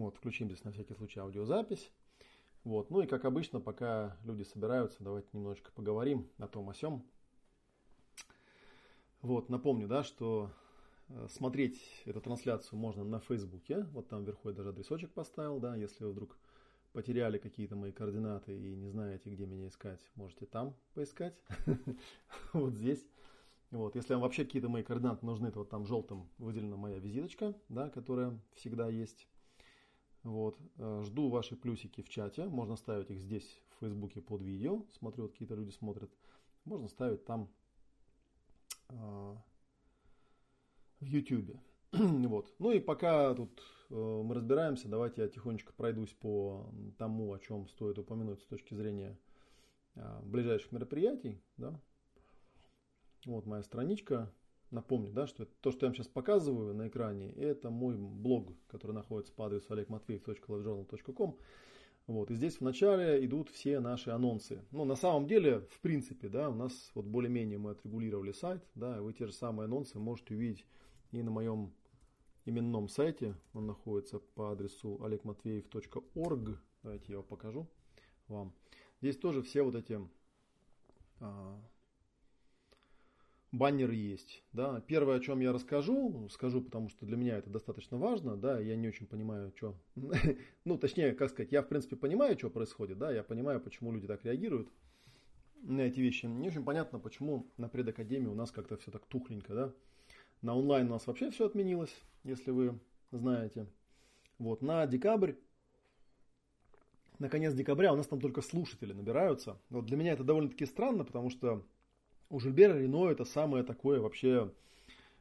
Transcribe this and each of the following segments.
Вот, включим здесь на всякий случай аудиозапись. Вот, ну и как обычно, пока люди собираются, давайте немножечко поговорим о том о сём. Вот, напомню, да, что э, смотреть эту трансляцию можно на Фейсбуке. Вот там вверху я даже адресочек поставил, да, если вы вдруг потеряли какие-то мои координаты и не знаете, где меня искать, можете там поискать. Вот здесь. Вот, если вам вообще какие-то мои координаты нужны, то вот там желтым выделена моя визиточка, да, которая всегда есть. Вот, э, жду ваши плюсики в чате. Можно ставить их здесь в Фейсбуке под видео. Смотрю, вот какие-то люди смотрят. Можно ставить там э, в YouTube. вот. Ну и пока тут э, мы разбираемся, давайте я тихонечко пройдусь по тому, о чем стоит упомянуть с точки зрения э, ближайших мероприятий. Да? Вот моя страничка. Напомню, да, что то, что я вам сейчас показываю на экране, это мой блог, который находится по адресу olegmatveev.livejournal.com. Вот, и здесь в начале идут все наши анонсы. Ну, на самом деле, в принципе, да, у нас вот более-менее мы отрегулировали сайт, да, и вы те же самые анонсы можете увидеть и на моем именном сайте. Он находится по адресу olegmatveev.org. Давайте я его покажу вам. Здесь тоже все вот эти а, баннеры есть. Да. Первое, о чем я расскажу, скажу, потому что для меня это достаточно важно, да, я не очень понимаю, что, ну, точнее, как сказать, я, в принципе, понимаю, что происходит, да, я понимаю, почему люди так реагируют на эти вещи. Не очень понятно, почему на предакадемии у нас как-то все так тухленько, да. На онлайн у нас вообще все отменилось, если вы знаете. Вот, на декабрь, на конец декабря у нас там только слушатели набираются. Вот для меня это довольно-таки странно, потому что у Жильбера Рено это самое такое вообще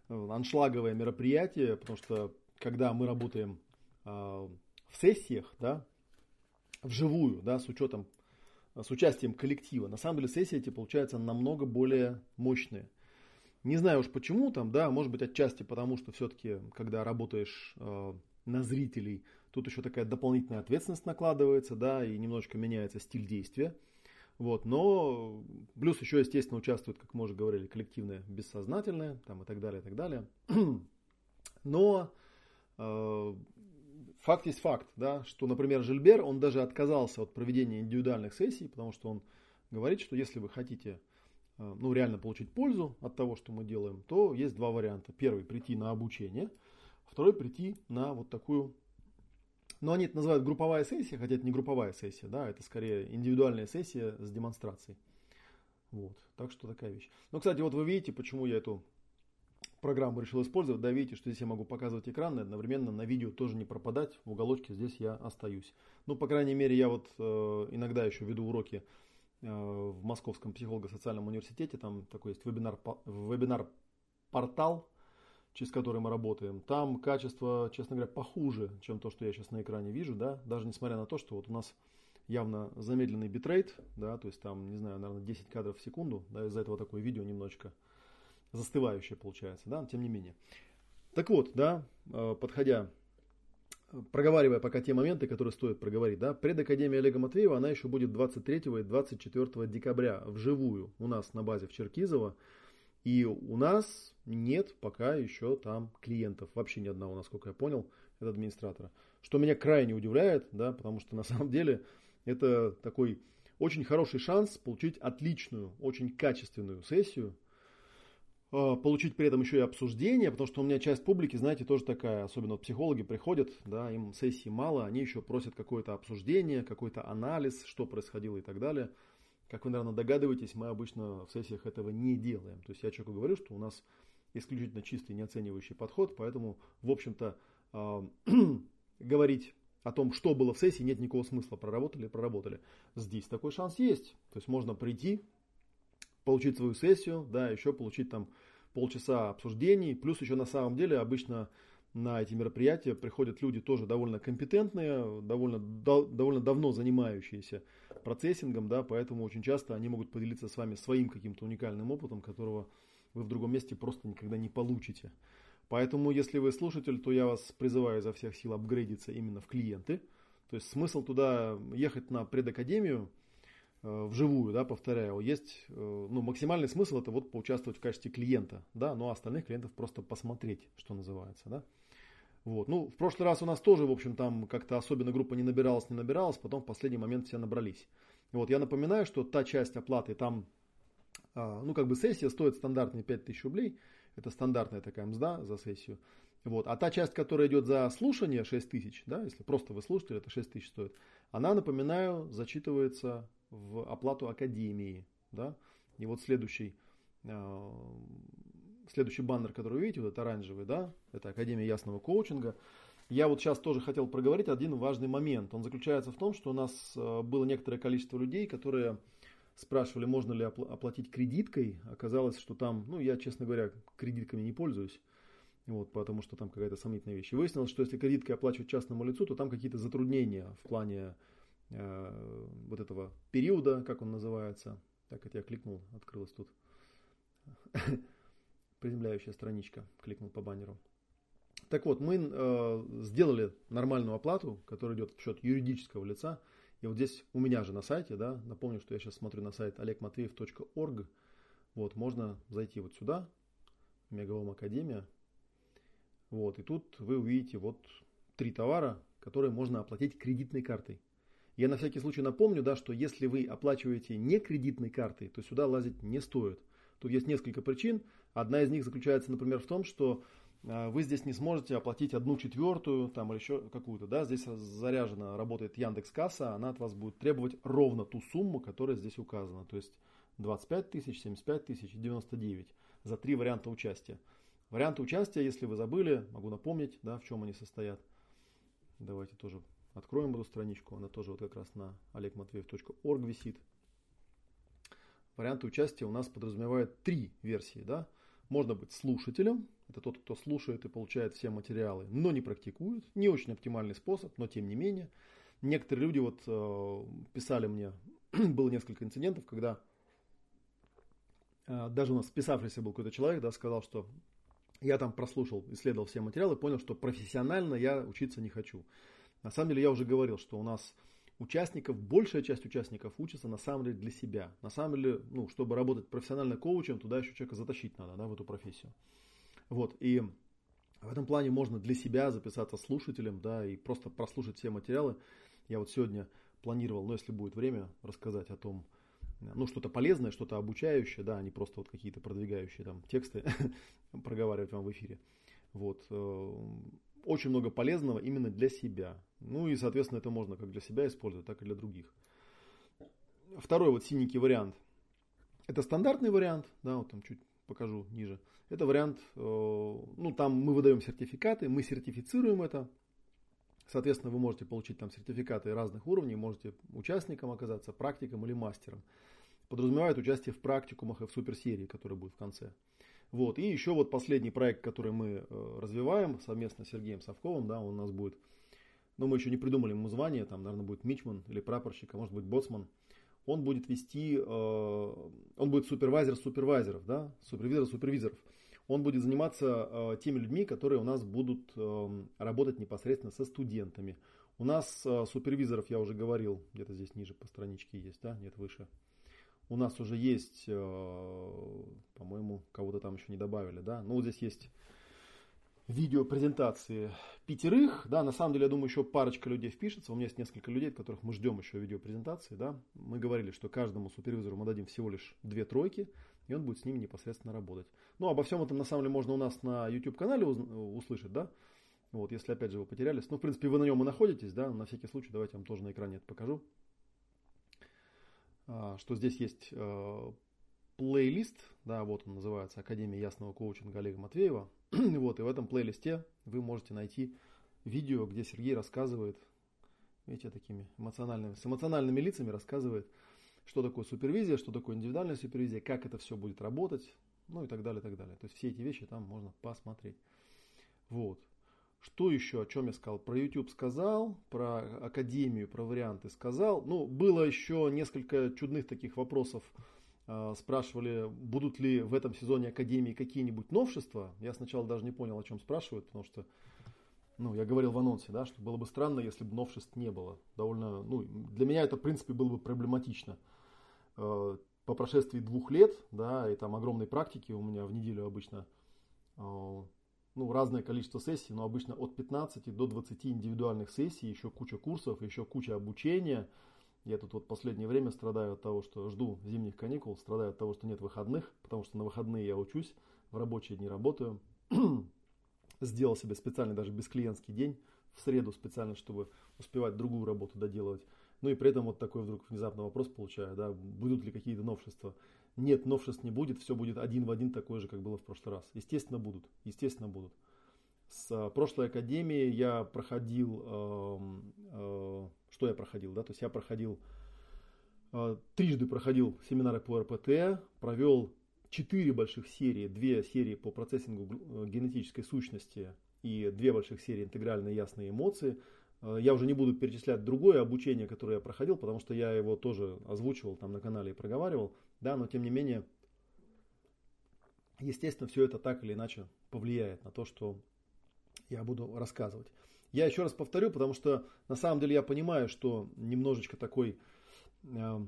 э, аншлаговое мероприятие, потому что когда мы работаем э, в сессиях, да, вживую, да, с учетом, с участием коллектива, на самом деле сессии эти получаются намного более мощные. Не знаю уж почему там, да, может быть отчасти потому, что все-таки, когда работаешь э, на зрителей, тут еще такая дополнительная ответственность накладывается, да, и немножечко меняется стиль действия. Вот, но плюс еще, естественно, участвует, как мы уже говорили, коллективное бессознательное там, и так далее, и так далее. Но э, факт есть факт, да, что, например, Жильбер, он даже отказался от проведения индивидуальных сессий, потому что он говорит, что если вы хотите э, ну, реально получить пользу от того, что мы делаем, то есть два варианта. Первый – прийти на обучение, второй – прийти на вот такую но они это называют групповая сессия, хотя это не групповая сессия, да, это скорее индивидуальная сессия с демонстрацией. Вот, так что такая вещь. Но, кстати, вот вы видите, почему я эту программу решил использовать. Да, видите, что здесь я могу показывать экран, и одновременно на видео тоже не пропадать. В уголочке здесь я остаюсь. Ну, по крайней мере, я вот э, иногда еще веду уроки э, в Московском психолого-социальном университете. Там такой есть вебинар, вебинар-портал, через который мы работаем, там качество, честно говоря, похуже, чем то, что я сейчас на экране вижу, да, даже несмотря на то, что вот у нас явно замедленный битрейт, да, то есть там, не знаю, наверное, 10 кадров в секунду, да, из-за этого такое видео немножечко застывающее получается, да, тем не менее. Так вот, да, э, подходя, проговаривая пока те моменты, которые стоит проговорить, да, предакадемия Олега Матвеева, она еще будет 23 и 24 декабря вживую у нас на базе в Черкизово, и у нас нет пока еще там клиентов, вообще ни одного, насколько я понял, это администратора. Что меня крайне удивляет, да, потому что на самом деле это такой очень хороший шанс получить отличную, очень качественную сессию, а, получить при этом еще и обсуждение, потому что у меня часть публики, знаете, тоже такая, особенно вот психологи приходят, да, им сессии мало, они еще просят какое-то обсуждение, какой-то анализ, что происходило и так далее. Как вы, наверное, догадываетесь, мы обычно в сессиях этого не делаем. То есть я человеку говорю, что у нас исключительно чистый неоценивающий подход, поэтому, в общем-то, э, говорить о том, что было в сессии, нет никакого смысла. Проработали, проработали. Здесь такой шанс есть. То есть можно прийти, получить свою сессию, да, еще получить там полчаса обсуждений. Плюс еще на самом деле обычно на эти мероприятия приходят люди тоже довольно компетентные, довольно, до, довольно давно занимающиеся процессингом, да, поэтому очень часто они могут поделиться с вами своим каким-то уникальным опытом, которого вы в другом месте просто никогда не получите. Поэтому, если вы слушатель, то я вас призываю изо всех сил апгрейдиться именно в клиенты. То есть смысл туда ехать на предакадемию вживую, да, повторяю, есть, э, ну, максимальный смысл это вот поучаствовать в качестве клиента, да, но остальных клиентов просто посмотреть, что называется, да. Вот. Ну, в прошлый раз у нас тоже, в общем, там как-то особенно группа не набиралась, не набиралась, потом в последний момент все набрались. Вот, я напоминаю, что та часть оплаты там, а, ну, как бы сессия стоит стандартные 5000 рублей, это стандартная такая мзда за сессию. Вот. А та часть, которая идет за слушание 6 тысяч, да, если просто вы слушатель, это 6 тысяч стоит, она, напоминаю, зачитывается в оплату академии. Да? И вот следующий, э, следующий баннер, который вы видите, вот этот оранжевый, да, это Академия ясного коучинга. Я вот сейчас тоже хотел проговорить один важный момент. Он заключается в том, что у нас э, было некоторое количество людей, которые спрашивали, можно ли оплатить кредиткой. Оказалось, что там, ну, я, честно говоря, кредитками не пользуюсь. Вот, потому что там какая-то сомнительная вещь. И выяснилось, что если кредиткой оплачивать частному лицу, то там какие-то затруднения в плане э, вот этого периода, как он называется. Так, это я кликнул, открылась тут приземляющая страничка, кликнул по баннеру. Так вот, мы э, сделали нормальную оплату, которая идет в счет юридического лица. И вот здесь у меня же на сайте, да, напомню, что я сейчас смотрю на сайт olegmatveev.org. Вот, можно зайти вот сюда, Мегаом Академия. Вот, и тут вы увидите вот три товара, которые можно оплатить кредитной картой. Я на всякий случай напомню, да, что если вы оплачиваете не кредитной картой, то сюда лазить не стоит. Тут есть несколько причин. Одна из них заключается, например, в том, что а, вы здесь не сможете оплатить одну четвертую там, или еще какую-то. Да? Здесь заряжена, работает Яндекс Касса, она от вас будет требовать ровно ту сумму, которая здесь указана. То есть 25 тысяч, 75 тысяч и 99 за три варианта участия. Варианты участия, если вы забыли, могу напомнить, да, в чем они состоят. Давайте тоже откроем эту страничку. Она тоже вот как раз на olegmatveev.org висит. Варианты участия у нас подразумевают три версии. Да? Можно быть слушателем, это тот, кто слушает и получает все материалы, но не практикует. Не очень оптимальный способ, но тем не менее. Некоторые люди вот э, писали мне, было несколько инцидентов, когда э, даже у нас списавшийся был какой-то человек, да, сказал, что я там прослушал, исследовал все материалы, понял, что профессионально я учиться не хочу. На самом деле я уже говорил, что у нас участников, большая часть участников учится на самом деле для себя. На самом деле, ну, чтобы работать профессионально коучем, туда еще человека затащить надо, да, в эту профессию. Вот, и в этом плане можно для себя записаться слушателем, да, и просто прослушать все материалы. Я вот сегодня планировал, ну, если будет время, рассказать о том, ну, что-то полезное, что-то обучающее, да, а не просто вот какие-то продвигающие там тексты проговаривать вам в эфире. Вот. Очень много полезного именно для себя. Ну и, соответственно, это можно как для себя использовать, так и для других. Второй вот синенький вариант. Это стандартный вариант, да, вот там чуть покажу ниже. Это вариант, э, ну там мы выдаем сертификаты, мы сертифицируем это. Соответственно, вы можете получить там сертификаты разных уровней, можете участником оказаться, практиком или мастером. Подразумевает участие в практикумах и в суперсерии, которая будет в конце. Вот. И еще вот последний проект, который мы э, развиваем совместно с Сергеем Совковым, да, он у нас будет, но ну, мы еще не придумали ему звание, там, наверное, будет мичман или прапорщик, а может быть боцман. Он будет вести, э, он будет супервайзер супервайзеров, да, супервизор супервизоров. Он будет заниматься э, теми людьми, которые у нас будут работать непосредственно со студентами. У нас супервизоров, я уже говорил, где-то здесь ниже по страничке есть, да, нет, выше у нас уже есть, э, по-моему, кого-то там еще не добавили, да. Ну, вот здесь есть видео презентации пятерых, да, на самом деле, я думаю, еще парочка людей впишется, у меня есть несколько людей, от которых мы ждем еще видео презентации, да. Мы говорили, что каждому супервизору мы дадим всего лишь две тройки, и он будет с ними непосредственно работать. Ну, обо всем этом, на самом деле, можно у нас на YouTube-канале услышать, да. Вот, если, опять же, вы потерялись. Ну, в принципе, вы на нем и находитесь, да, на всякий случай, давайте я вам тоже на экране это покажу. А, что здесь есть э, плейлист, да, вот он называется Академия ясного коучинга Олега Матвеева. вот, и в этом плейлисте вы можете найти видео, где Сергей рассказывает, видите, такими эмоциональными, с эмоциональными лицами рассказывает, что такое супервизия, что такое индивидуальная супервизия, как это все будет работать, ну и так далее, и так далее. То есть все эти вещи там можно посмотреть. Вот. Что еще, о чем я сказал? Про YouTube сказал, про Академию, про варианты сказал. Ну, было еще несколько чудных таких вопросов. А, спрашивали, будут ли в этом сезоне Академии какие-нибудь новшества. Я сначала даже не понял, о чем спрашивают, потому что ну, я говорил в анонсе, да, что было бы странно, если бы новшеств не было. Довольно, ну, для меня это, в принципе, было бы проблематично. А, по прошествии двух лет, да, и там огромной практики у меня в неделю обычно а, ну, разное количество сессий, но обычно от 15 до 20 индивидуальных сессий, еще куча курсов, еще куча обучения. Я тут вот последнее время страдаю от того, что жду зимних каникул, страдаю от того, что нет выходных, потому что на выходные я учусь, в рабочие дни работаю. Сделал себе специальный даже бесклиентский день в среду специально, чтобы успевать другую работу доделывать. Ну и при этом вот такой вдруг внезапно вопрос получаю, да, будут ли какие-то новшества. Нет, новшеств не будет, все будет один в один такое же, как было в прошлый раз. Естественно, будут, естественно, будут. С э, прошлой академии я проходил, э, э, что я проходил, да, то есть я проходил, э, трижды проходил семинары по РПТ, провел четыре больших серии, две серии по процессингу э, генетической сущности и две больших серии интегральные ясные эмоции – Э, я уже не буду перечислять другое обучение, которое я проходил, потому что я его тоже озвучивал там на канале и проговаривал. Да, но тем не менее, естественно, все это так или иначе повлияет на то, что я буду рассказывать. Я еще раз повторю, потому что на самом деле я понимаю, что немножечко такой э,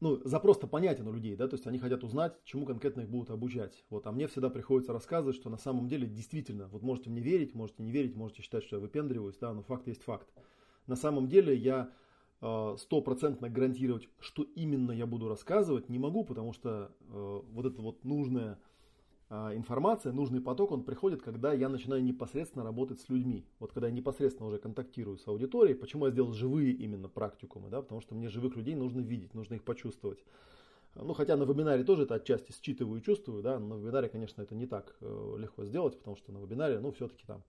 ну, запрос-то понятен у людей, да, то есть они хотят узнать, чему конкретно их будут обучать. Вот, а мне всегда приходится рассказывать, что на самом деле действительно, вот можете мне верить, можете не верить, можете считать, что я выпендриваюсь, да, но факт есть факт. На самом деле я стопроцентно гарантировать, что именно я буду рассказывать, не могу, потому что э, вот это вот нужное а, информация, нужный поток, он приходит, когда я начинаю непосредственно работать с людьми. Вот когда я непосредственно уже контактирую с аудиторией. Почему я сделал живые именно практикумы? Да? Потому что мне живых людей нужно видеть, нужно их почувствовать. Ну, хотя на вебинаре тоже это отчасти считываю и чувствую, да, на вебинаре, конечно, это не так э, легко сделать, потому что на вебинаре, ну, все-таки там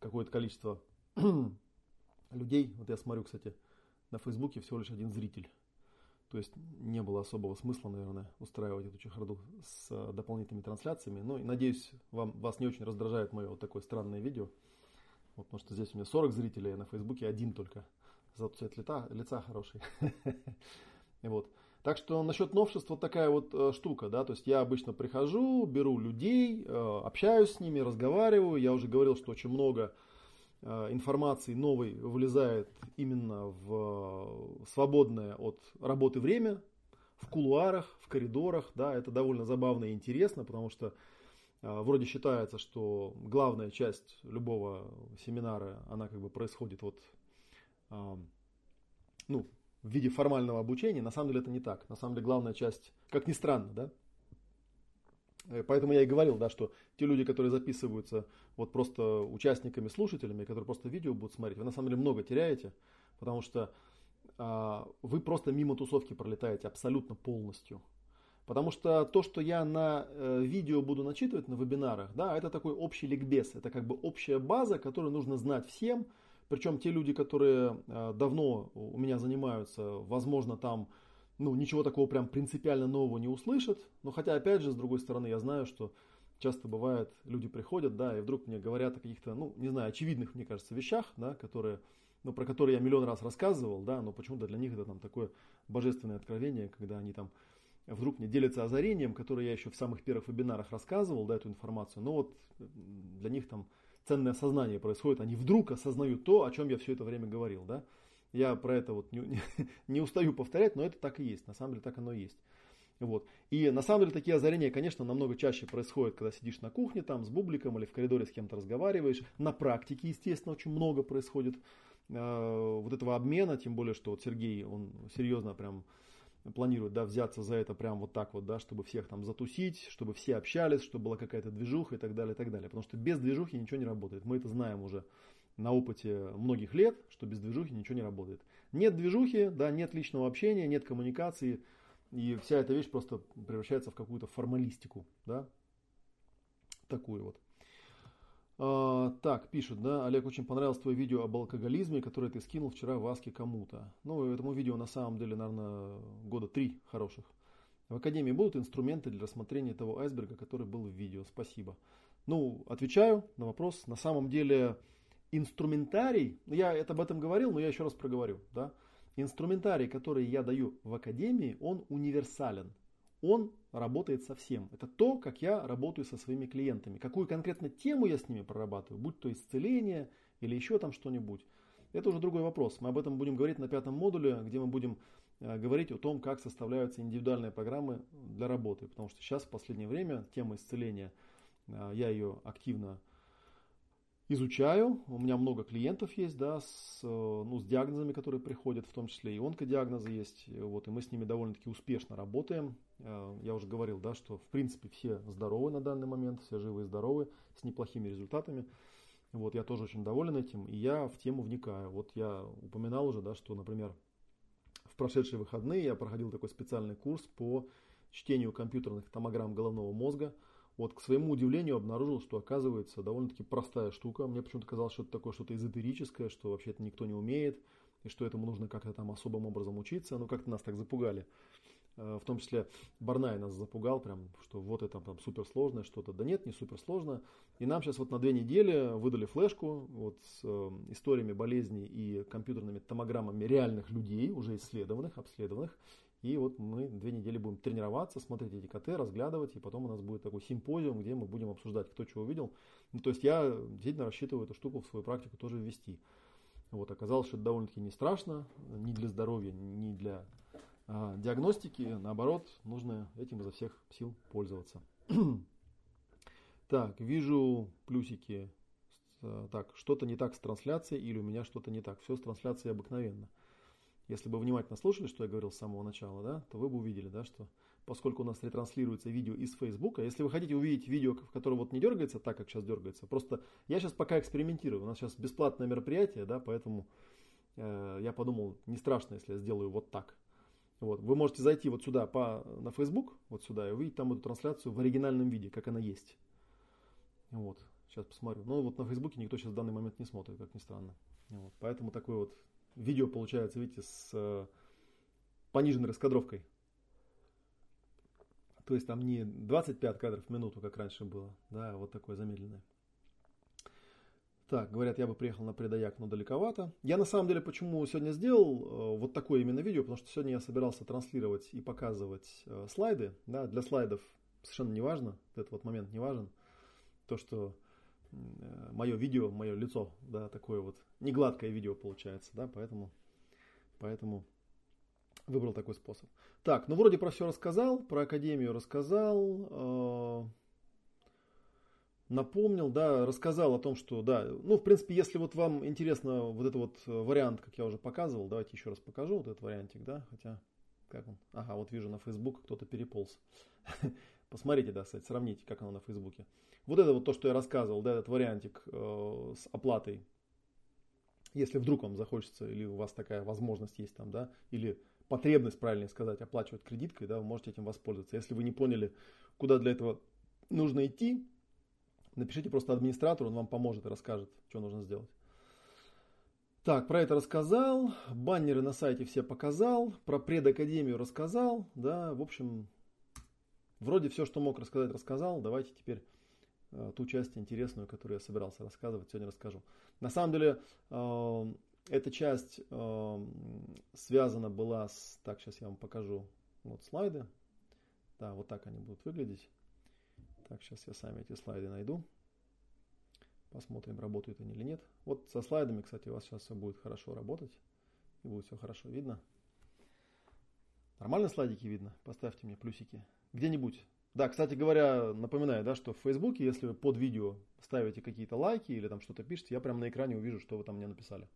какое-то количество людей, вот я смотрю, кстати, на Фейсбуке всего лишь один зритель. То есть не было особого смысла, наверное, устраивать эту чехарду с э, дополнительными трансляциями. Ну, надеюсь, вам, вас не очень раздражает мое вот такое странное видео. Вот, потому что здесь у меня 40 зрителей, а на Фейсбуке один только. Зато цвет лица, лица хороший. Вот. Так что насчет новшеств вот такая вот э, штука, да, то есть я обычно прихожу, беру людей, э, общаюсь с ними, разговариваю. Я уже говорил, что очень много информации новой влезает именно в э, свободное от работы время, в кулуарах, в коридорах. Да, это довольно забавно и интересно, потому что э, вроде считается, что главная часть любого семинара, она как бы происходит вот, ну, в виде формального обучения. На самом деле это не так. На самом деле главная часть, как ни странно, да, Э, поэтому я и говорил, да, что те люди, которые записываются вот просто участниками, слушателями, которые просто видео будут смотреть, вы на самом деле много теряете, потому что а, вы просто мимо тусовки пролетаете абсолютно полностью. Потому что то, что я на э, видео буду начитывать на вебинарах, да, это такой общий ликбез, это как бы общая база, которую нужно знать всем. Причем те люди, которые э, давно у меня занимаются, возможно, там ну, ничего такого прям принципиально нового не услышат. Но хотя, опять же, с другой стороны, я знаю, что часто бывает, люди приходят, да, и вдруг мне говорят о каких-то, ну, не знаю, очевидных, мне кажется, вещах, да, которые, ну, про которые я миллион раз рассказывал, да, но почему-то для них это там такое божественное откровение, когда они там вдруг мне делятся озарением, которое я еще в самых первых вебинарах рассказывал, да, эту информацию, но вот для них там ценное осознание происходит, они вдруг осознают то, о чем я все это время говорил, да, я про это вот не, не, устаю повторять, но это так и есть. На самом деле так оно и есть. Вот. И на самом деле такие озарения, конечно, намного чаще происходят, когда сидишь на кухне там с бубликом или в коридоре с кем-то разговариваешь. На практике, естественно, очень много происходит э, вот этого обмена, тем более, что вот Сергей, он серьезно прям планирует, да, взяться за это прям вот так вот, да, чтобы всех там затусить, чтобы все общались, чтобы была какая-то движуха и так далее, и так далее. Потому что без движухи ничего не работает. Мы это знаем уже на опыте многих лет, что без движухи ничего не работает. Нет движухи, да, нет личного общения, нет коммуникации, и вся эта вещь просто превращается в какую-то формалистику, да, такую вот. А, так, пишут, да, Олег, очень понравилось твое видео об алкоголизме, которое ты скинул вчера в Аске кому-то. Ну, этому видео на самом деле, наверное, года три хороших. В Академии будут инструменты для рассмотрения того айсберга, который был в видео. Спасибо. Ну, отвечаю на вопрос. На самом деле, инструментарий, ну, я это об этом говорил, но я еще раз проговорю, да, инструментарий, который я даю в академии, он универсален. Он работает со всем. Это то, как я работаю со своими клиентами. Какую конкретно тему я с ними прорабатываю, будь то исцеление или еще там что-нибудь. Это уже другой вопрос. Мы об этом будем говорить на пятом модуле, где мы будем э, говорить о том, как составляются индивидуальные программы для работы. Потому что сейчас в последнее время тема исцеления – Я ее активно изучаю. У меня много клиентов есть, да, с, ну, с диагнозами, которые приходят, в том числе и онкодиагнозы есть. Вот, и мы с ними довольно-таки успешно работаем. Я уже говорил, да, что в принципе все здоровы на данный момент, все живы и здоровы, с неплохими результатами. Вот, я тоже очень доволен этим, и я в тему вникаю. Вот я упоминал уже, да, что, например, в прошедшие выходные я проходил такой специальный курс по чтению компьютерных томограмм головного мозга. Вот, к своему удивлению, обнаружил, что оказывается довольно-таки простая штука. Мне почему-то казалось, что это такое что-то эзотерическое, что вообще это никто не умеет, и что этому нужно как-то там особым образом учиться. Ну, как-то нас так запугали. Э, в том числе Барнай нас запугал, прям, что вот это там суперсложное что-то. Да нет, не суперсложно. И нам сейчас вот на две недели выдали флешку вот с э, историями болезней и компьютерными томограммами реальных людей, уже исследованных, обследованных. И вот мы две недели будем тренироваться, смотреть эти КТ, разглядывать, и потом у нас будет такой симпозиум, где мы будем обсуждать, кто чего увидел. Ну, то есть я действительно рассчитываю эту штуку в свою практику тоже ввести. Вот, оказалось, что это довольно-таки не страшно, ни для здоровья, ни для а, диагностики, наоборот, нужно этим изо всех сил пользоваться. так, вижу плюсики. Так, что-то не так с трансляцией или у меня что-то не так. Все с трансляцией обыкновенно. Если бы внимательно слушали, что я говорил с самого начала, да, то вы бы увидели, да, что поскольку у нас ретранслируется видео из Фейсбука, если вы хотите увидеть видео, в котором вот не дергается так, как сейчас дергается, просто я сейчас пока экспериментирую, у нас сейчас бесплатное мероприятие, да, поэтому э, я подумал, не страшно, если я сделаю вот так. Вот. Вы можете зайти вот сюда по, на Facebook, вот сюда, и увидеть там эту трансляцию в оригинальном виде, как она есть. Вот. Сейчас посмотрю. Но вот на Фейсбуке никто сейчас в данный момент не смотрит, как ни странно. Вот. Поэтому такое вот видео получается, видите, с э, пониженной раскадровкой. То есть там не 25 кадров в минуту, как раньше было, да, а вот такое замедленное. Так, говорят, я бы приехал на предаяк, но далековато. Я на самом деле почему сегодня сделал э, вот такое именно видео, потому что сегодня я собирался транслировать и показывать э, слайды. Да, для слайдов совершенно не важно, этот вот момент не важен. То, что мое видео, мое лицо, да, такое вот негладкое видео получается, да, поэтому, поэтому выбрал такой способ. Так, ну вроде про все рассказал, про академию рассказал. Э, напомнил, да, рассказал о том, что, да, ну, в принципе, если вот вам интересно вот этот вот э, вариант, как я уже показывал, давайте еще раз покажу вот этот вариантик, да, хотя, как он, ага, вот вижу на Facebook кто-то переполз. Посмотрите, да, кстати, сравните, как оно на Фейсбуке. Вот это вот то, что я рассказывал, да, этот вариантик э, с оплатой, если вдруг вам захочется, или у вас такая возможность есть там, да, или потребность, правильнее сказать, оплачивать кредиткой, да, вы можете этим воспользоваться. Если вы не поняли, куда для этого нужно идти, Напишите просто администратору, он вам поможет и расскажет, что нужно сделать. Так, про это рассказал, баннеры на сайте все показал, про предакадемию рассказал, да, в общем, вроде все, что мог рассказать, рассказал. Давайте теперь э, ту часть интересную, которую я собирался рассказывать, сегодня расскажу. На самом деле, э, эта часть э, связана была с... Так, сейчас я вам покажу вот слайды. Да, вот так они будут выглядеть. Так, сейчас я сами эти слайды найду. Посмотрим, работают они или нет. Вот со слайдами, кстати, у вас сейчас все будет хорошо работать. И будет все хорошо видно. Нормально слайдики видно? Поставьте мне плюсики. Где-нибудь. Да, кстати говоря, напоминаю, да, что в Фейсбуке, если вы под видео ставите какие-то лайки или там что-то пишете, я прямо на экране увижу, что вы там мне написали.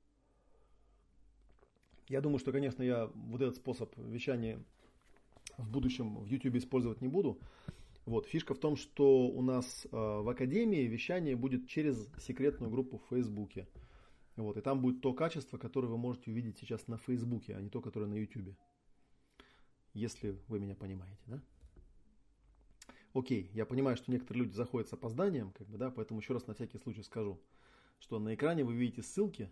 Я думаю, что, конечно, я вот этот способ вещания в будущем в YouTube использовать не буду. Вот, фишка в том, что у нас э, в Академии вещание будет через секретную группу в Фейсбуке. Вот, и там будет то качество, которое вы можете увидеть сейчас на Фейсбуке, а не то, которое на Ютубе. Если вы меня понимаете, да? Окей, я понимаю, что некоторые люди заходят с опозданием, как бы, да, поэтому еще раз на всякий случай скажу, что на экране вы видите ссылки,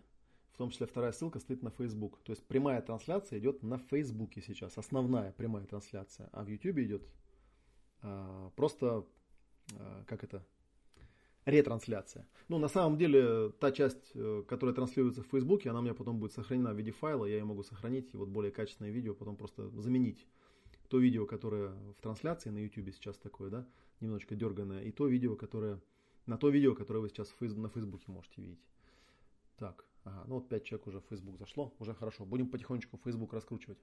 в том числе вторая ссылка стоит на Facebook. То есть прямая трансляция идет на Фейсбуке сейчас, основная прямая трансляция, а в YouTube идет а, просто, а, как это, ретрансляция. Ну, на самом деле, та часть, э, которая транслируется в Фейсбуке, она у меня потом будет сохранена в виде файла, я ее могу сохранить, и вот более качественное видео потом просто заменить то видео, которое в трансляции на YouTube сейчас такое, да, немножечко дерганное, и то видео, которое, на то видео, которое вы сейчас на Фейсбуке можете видеть. Так, ага, ну вот 5 человек уже в Facebook зашло, уже хорошо. Будем потихонечку Facebook раскручивать.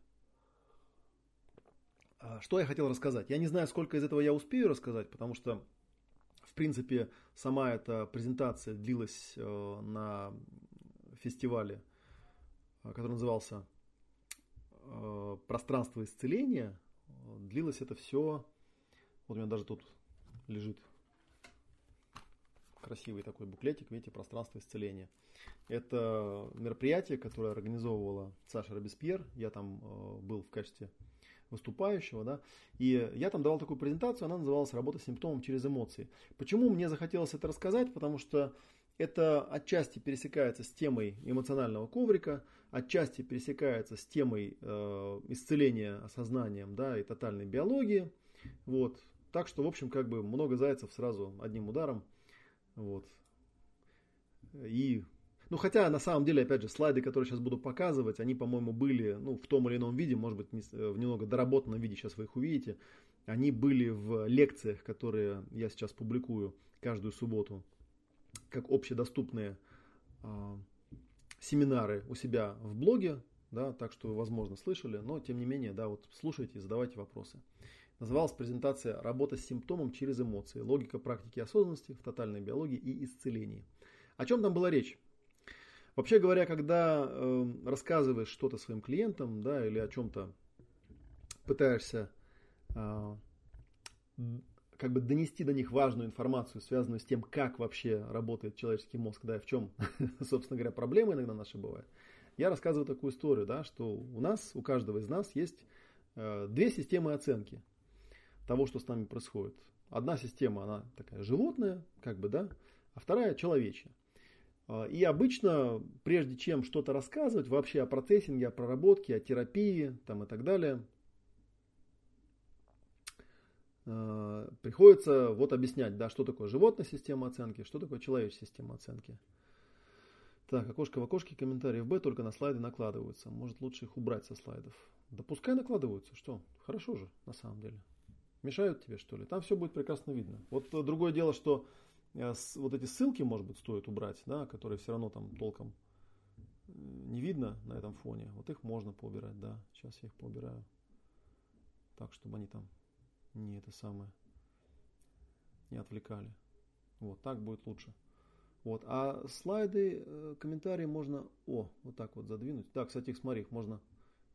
А, что я хотел рассказать? Я не знаю, сколько из этого я успею рассказать, потому что В принципе, сама эта презентация длилась э, на фестивале, э, который назывался э, «Пространство исцеления». Длилось это все, вот у меня даже тут лежит красивый такой буклетик, видите, «Пространство исцеления». Это мероприятие, которое организовывала Саша Робеспьер. Я там был в качестве выступающего, да, и я там давал такую презентацию, она называлась «Работа с симптомом через эмоции». Почему мне захотелось это рассказать? Потому что это отчасти пересекается с темой эмоционального коврика, отчасти пересекается с темой э, исцеления осознанием, да, и тотальной биологии, вот. Так что, в общем, как бы много зайцев сразу одним ударом, вот. И ну, хотя, на самом деле, опять же, слайды, которые сейчас буду показывать, они, по-моему, были, ну, в том или ином виде, может быть, э, в немного доработанном виде, сейчас вы их увидите. Они были в лекциях, которые я сейчас публикую каждую субботу, как общедоступные э, семинары у себя в блоге, да, так что вы, возможно, слышали, но, тем не менее, да, вот слушайте и задавайте вопросы. Называлась презентация «Работа с симптомом через эмоции. Логика практики осознанности в тотальной биологии и исцелении». О чем там была речь? Вообще говоря, когда э, рассказываешь что-то своим клиентам, да, или о чем-то пытаешься э, как бы донести до них важную информацию, связанную с тем, как вообще работает человеческий мозг, да, и в чем, собственно говоря, проблемы иногда наши бывают. Я рассказываю такую историю, да, что у нас, у каждого из нас есть э, две системы оценки того, что с нами происходит. Одна система, она такая животная, как бы, да, а вторая человечья. А, и обычно, прежде чем что-то рассказывать вообще о процессинге, о проработке, о терапии там, и так далее, а, приходится вот объяснять, да, что такое животная система оценки, что такое человеческая система оценки. Так, окошко в окошке, комментарии в Б только на слайды накладываются. Может лучше их убрать со слайдов. Да пускай накладываются, что? Хорошо же, на самом деле. Мешают тебе, что ли? Там все будет прекрасно видно. Вот другое дело, что Э, вот эти ссылки, может быть, стоит убрать, да, которые все равно там толком э, не видно на этом фоне. Вот их можно поубирать, да. Сейчас я их поубираю. Так, чтобы они там не это самое, не отвлекали. Вот, так будет лучше. Вот, а слайды, э, комментарии можно, о, вот так вот задвинуть. Да, кстати, их смотри, их можно,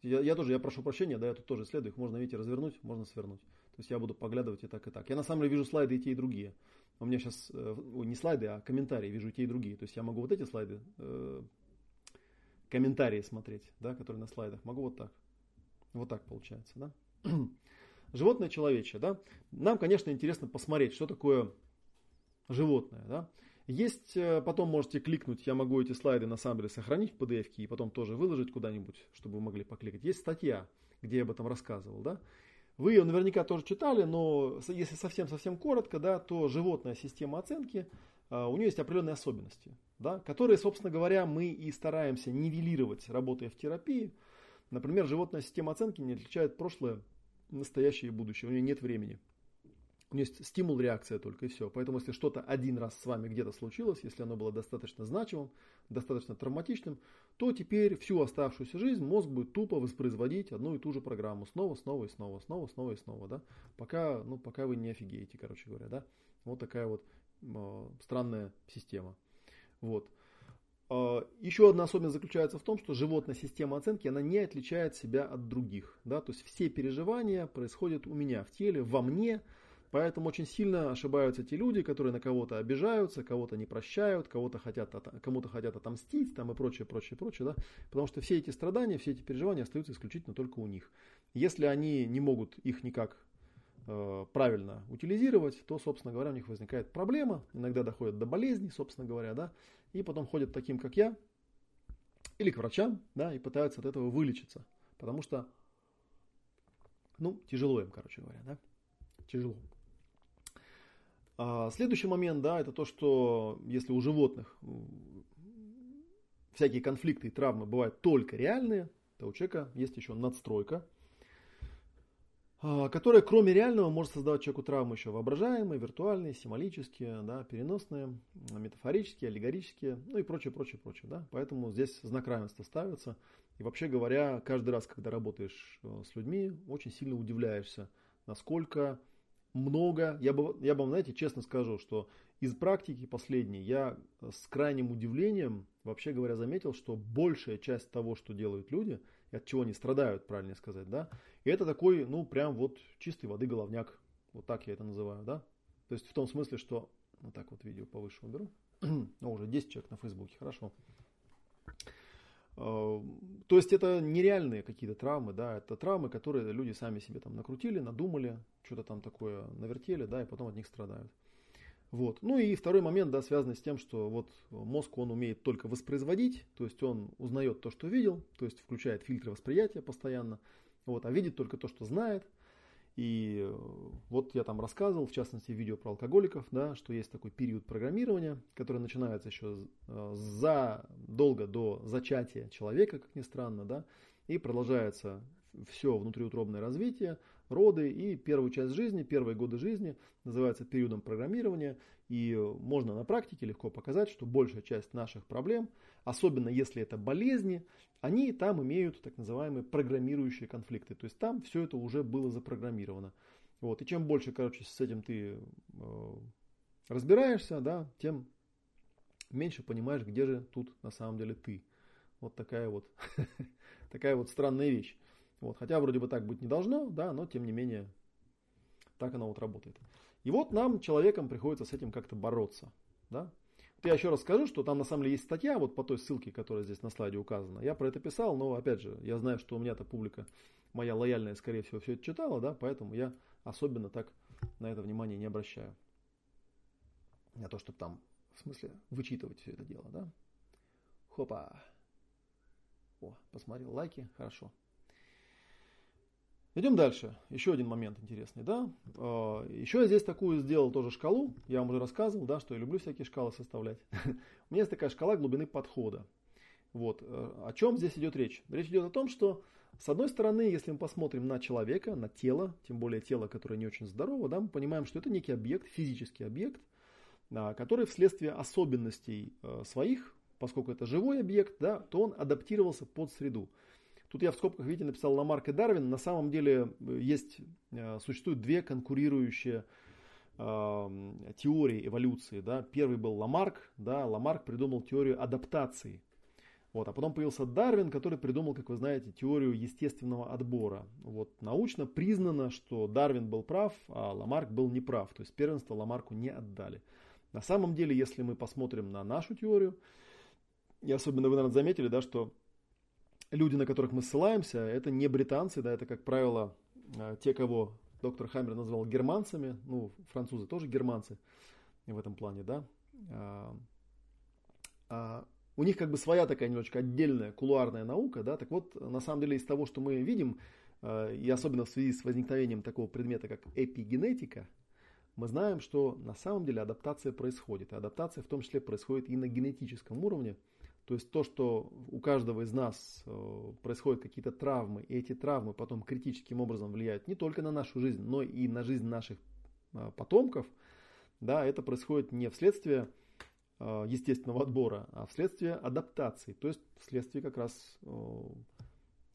я, я тоже, я прошу прощения, да, я тут тоже следую, их можно, видите, развернуть, можно свернуть. То есть я буду поглядывать и так, и так. Я на самом деле вижу слайды и те, и другие. У меня сейчас э, не слайды, а комментарии, вижу те и другие. То есть я могу вот эти слайды, э, комментарии смотреть, да, которые на слайдах. Могу вот так. Вот так получается, да. Животное человечье, да. Нам, конечно, интересно посмотреть, что такое животное, да. Есть, э, потом можете кликнуть, я могу эти слайды на самом деле сохранить в PDF и потом тоже выложить куда-нибудь, чтобы вы могли покликать. Есть статья, где я об этом рассказывал, да. Вы ее наверняка тоже читали, но если совсем-совсем коротко, да, то животная система оценки, а, у нее есть определенные особенности, да, которые, собственно говоря, мы и стараемся нивелировать, работая в терапии. Например, животная система оценки не отличает прошлое, настоящее и будущее. У нее нет времени. У нее есть стимул, реакция только и все. Поэтому если что-то один раз с вами где-то случилось, если оно было достаточно значимым, достаточно травматичным, то теперь всю оставшуюся жизнь мозг будет тупо воспроизводить одну и ту же программу снова, снова и снова, снова, снова и снова, да, пока, ну, пока вы не офигеете, короче говоря, да. Вот такая вот э, странная система. Вот. Э, еще одна особенность заключается в том, что животная система оценки, она не отличает себя от других, да, то есть все переживания происходят у меня в теле, во мне, Поэтому очень сильно ошибаются те люди, которые на кого-то обижаются, кого-то не прощают, кого-то хотят, кому-то хотят отомстить там и прочее, прочее, прочее. Да? Потому что все эти страдания, все эти переживания остаются исключительно только у них. Если они не могут их никак э, правильно утилизировать, то, собственно говоря, у них возникает проблема, иногда доходят до болезней, собственно говоря, да, и потом ходят таким, как я, или к врачам, да, и пытаются от этого вылечиться, потому что, ну, тяжело им, короче говоря, да, тяжело. А следующий момент, да, это то, что если у животных всякие конфликты и травмы бывают только реальные, то у человека есть еще надстройка, которая кроме реального может создавать человеку травмы еще воображаемые, виртуальные, символические, да, переносные, метафорические, аллегорические, ну и прочее, прочее, прочее. Да. Поэтому здесь знак равенства ставится. И вообще говоря, каждый раз, когда работаешь э, с людьми, очень сильно удивляешься, насколько много, я бы, я бы знаете, честно скажу, что из практики последней я с крайним удивлением, вообще говоря, заметил, что большая часть того, что делают люди, от чего они страдают, правильно сказать, да, и это такой, ну, прям вот чистой воды головняк, вот так я это называю, да, то есть в том смысле, что, вот так вот видео повыше уберу, ну, уже 10 человек на Фейсбуке, хорошо, то есть это нереальные какие-то травмы, да, это травмы, которые люди сами себе там накрутили, надумали, что-то там такое навертели, да, и потом от них страдают. Вот. Ну и второй момент, да, связанный с тем, что вот мозг, он умеет только воспроизводить, то есть он узнает то, что видел, то есть включает фильтры восприятия постоянно, вот, а видит только то, что знает. И э, вот я там рассказывал, в частности, видео про алкоголиков, да, что есть такой период программирования, который начинается еще э, задолго до зачатия человека, как ни странно, да, и продолжается все внутриутробное развитие, роды и первую часть жизни, первые годы жизни называется периодом программирования. И можно на практике легко показать, что большая часть наших проблем, особенно если это болезни, они там имеют так называемые программирующие конфликты. То есть там все это уже было запрограммировано. Вот. И чем больше, короче, с этим ты э, разбираешься, да, тем меньше понимаешь, где же тут на самом деле ты. Вот такая вот, такая вот странная вещь. Вот, хотя вроде бы так быть не должно, да, но тем не менее так оно вот работает. И вот нам, человекам, приходится с этим как-то бороться. Да? Вот я еще раз скажу, что там на самом деле есть статья вот по той ссылке, которая здесь на слайде указана. Я про это писал, но опять же, я знаю, что у меня-то публика моя лояльная, скорее всего, все это читала, да, поэтому я особенно так на это внимание не обращаю. На то, чтобы там, в смысле, вычитывать все это дело, да. Хопа. О, посмотрел лайки, хорошо. Идем дальше. Еще один момент интересный, да. А, Еще я здесь такую сделал тоже шкалу. Я вам уже рассказывал, да, что я люблю всякие шкалы составлять. У меня есть такая шкала глубины подхода. Вот. Э, о чем здесь идет речь? Речь идет о том, что с одной стороны, если мы посмотрим на человека, на тело, тем более тело, которое не очень здорово, да, мы понимаем, что это некий объект, физический объект, который вследствие особенностей э, своих, поскольку это живой объект, да, то он адаптировался под среду. Тут я в скобках, видите, написал Ламарк и Дарвин. На самом деле э, есть, э, существуют две конкурирующие э, теории эволюции. Да. Первый был Ламарк. Да. Ламарк придумал теорию адаптации. Вот. А потом появился Дарвин, который придумал, как вы знаете, теорию естественного отбора. Вот. Научно признано, что Дарвин был прав, а Ламарк был неправ. То есть первенство Ламарку не отдали. На самом деле, если мы посмотрим на нашу теорию, и особенно вы, наверное, заметили, да, что люди, на которых мы ссылаемся, это не британцы, да, это, как правило, э, те, кого доктор Хаммер назвал германцами, ну, французы тоже германцы в этом плане, да. А, а, у них как бы своя такая немножечко отдельная кулуарная наука, да, так вот, на самом деле из того, что мы видим, э, и особенно в связи с возникновением такого предмета, как эпигенетика, мы знаем, что на самом деле адаптация происходит. Адаптация в том числе происходит и на генетическом уровне. То есть то, что у каждого из нас э, происходят какие-то травмы, и эти травмы потом критическим образом влияют не только на нашу жизнь, но и на жизнь наших э, потомков, да, это происходит не вследствие э, естественного отбора, а вследствие адаптации, то есть вследствие как раз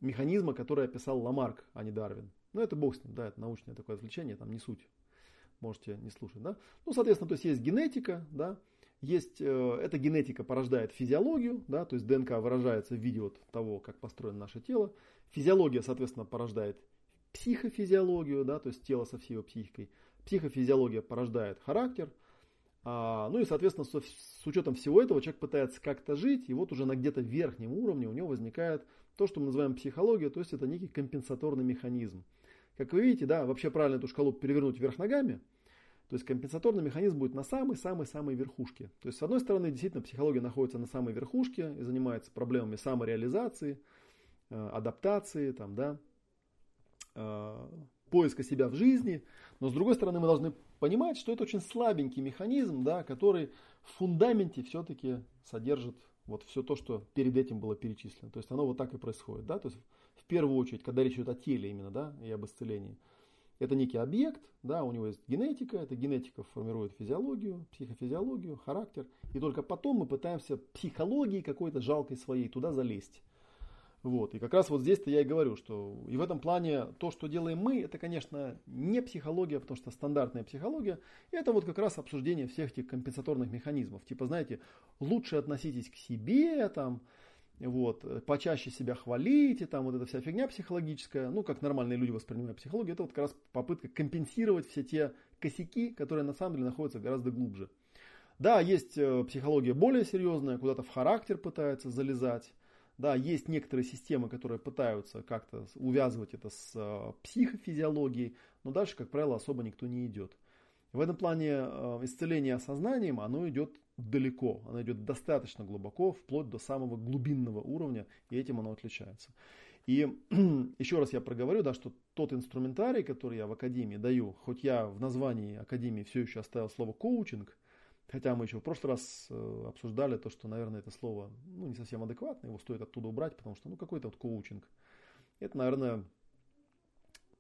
механизма, который описал Ламарк, а не Дарвин. Ну, это бог с ним, да, это научное такое отвлечение, там не суть, можете не слушать, да. Ну, соответственно, то есть есть генетика, да, есть, э, эта генетика порождает физиологию, да, то есть ДНК выражается в виде вот того, как построено наше тело. Физиология, соответственно, порождает психофизиологию, да, то есть тело со всей его психикой. Психофизиология порождает характер. А, ну и, соответственно, с, с учетом всего этого человек пытается как-то жить, и вот уже на где-то верхнем уровне у него возникает то, что мы называем психология, то есть это некий компенсаторный механизм. Как вы видите, да, вообще правильно эту шкалу перевернуть вверх ногами – то есть компенсаторный механизм будет на самой-самой-самой верхушке. То есть с одной стороны действительно психология находится на самой верхушке и занимается проблемами самореализации, э, адаптации, там, да, э, поиска себя в жизни. Но с другой стороны мы должны понимать, что это очень слабенький механизм, да, который в фундаменте все-таки содержит вот все то, что перед этим было перечислено. То есть оно вот так и происходит. Да? То есть в первую очередь, когда речь идет о теле именно да, и об исцелении – это некий объект, да, у него есть генетика, эта генетика формирует физиологию, психофизиологию, характер, и только потом мы пытаемся психологией какой-то жалкой своей туда залезть. Вот. И как раз вот здесь-то я и говорю, что и в этом плане то, что делаем мы, это, конечно, не психология, потому что стандартная психология, это вот как раз обсуждение всех этих компенсаторных механизмов. Типа, знаете, лучше относитесь к себе, там, вот, почаще себя хвалите, там вот эта вся фигня психологическая, ну, как нормальные люди воспринимают психологию, это вот как раз попытка компенсировать все те косяки, которые на самом деле находятся гораздо глубже. Да, есть э, психология более серьезная, куда-то в характер пытается залезать, да, есть некоторые системы, которые пытаются как-то увязывать это с э, психофизиологией, но дальше, как правило, особо никто не идет. В этом плане э, исцеление сознанием, оно идет далеко, оно идет достаточно глубоко, вплоть до самого глубинного уровня, и этим оно отличается. И еще раз я проговорю, да, что тот инструментарий, который я в Академии даю, хоть я в названии Академии все еще оставил слово коучинг, Хотя мы еще в прошлый раз э, обсуждали то, что, наверное, это слово ну, не совсем адекватно, его стоит оттуда убрать, потому что ну, какой-то вот коучинг. Это, наверное,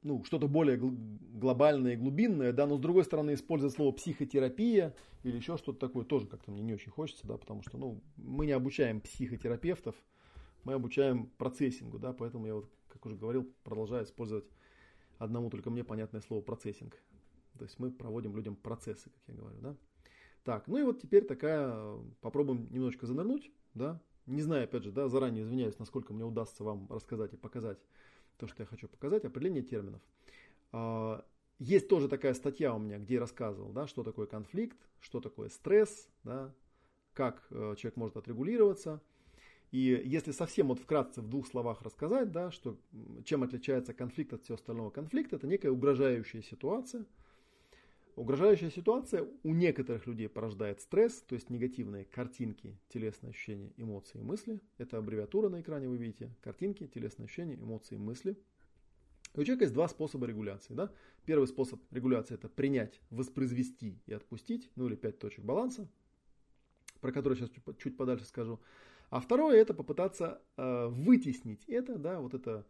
ну, что-то более глобальное и глубинное, да, но с другой стороны использовать слово психотерапия или еще что-то такое тоже как-то мне не очень хочется, да, потому что, ну, мы не обучаем психотерапевтов, мы обучаем процессингу, да, поэтому я вот, как уже говорил, продолжаю использовать одному только мне понятное слово процессинг. То есть мы проводим людям процессы, как я говорю, да. Так, ну и вот теперь такая, попробуем немножечко занырнуть, да, не знаю, опять же, да, заранее извиняюсь, насколько мне удастся вам рассказать и показать то, что я хочу показать, определение терминов. А, есть тоже такая статья у меня, где я рассказывал, да, что такое конфликт, что такое стресс, да, как э, человек может отрегулироваться. И если совсем вот вкратце в двух словах рассказать, да, что чем отличается конфликт от всего остального, конфликт это некая угрожающая ситуация – Угрожающая ситуация у некоторых людей порождает стресс, то есть негативные картинки, телесные ощущения, эмоции и мысли. Это аббревиатура на экране вы видите. Картинки, телесные ощущения, эмоции и мысли. И у человека есть два способа регуляции. Да? Первый способ регуляции это принять, воспроизвести и отпустить, ну или пять точек баланса, про которые сейчас чуть подальше скажу. А второе это попытаться э, вытеснить это, да, вот это,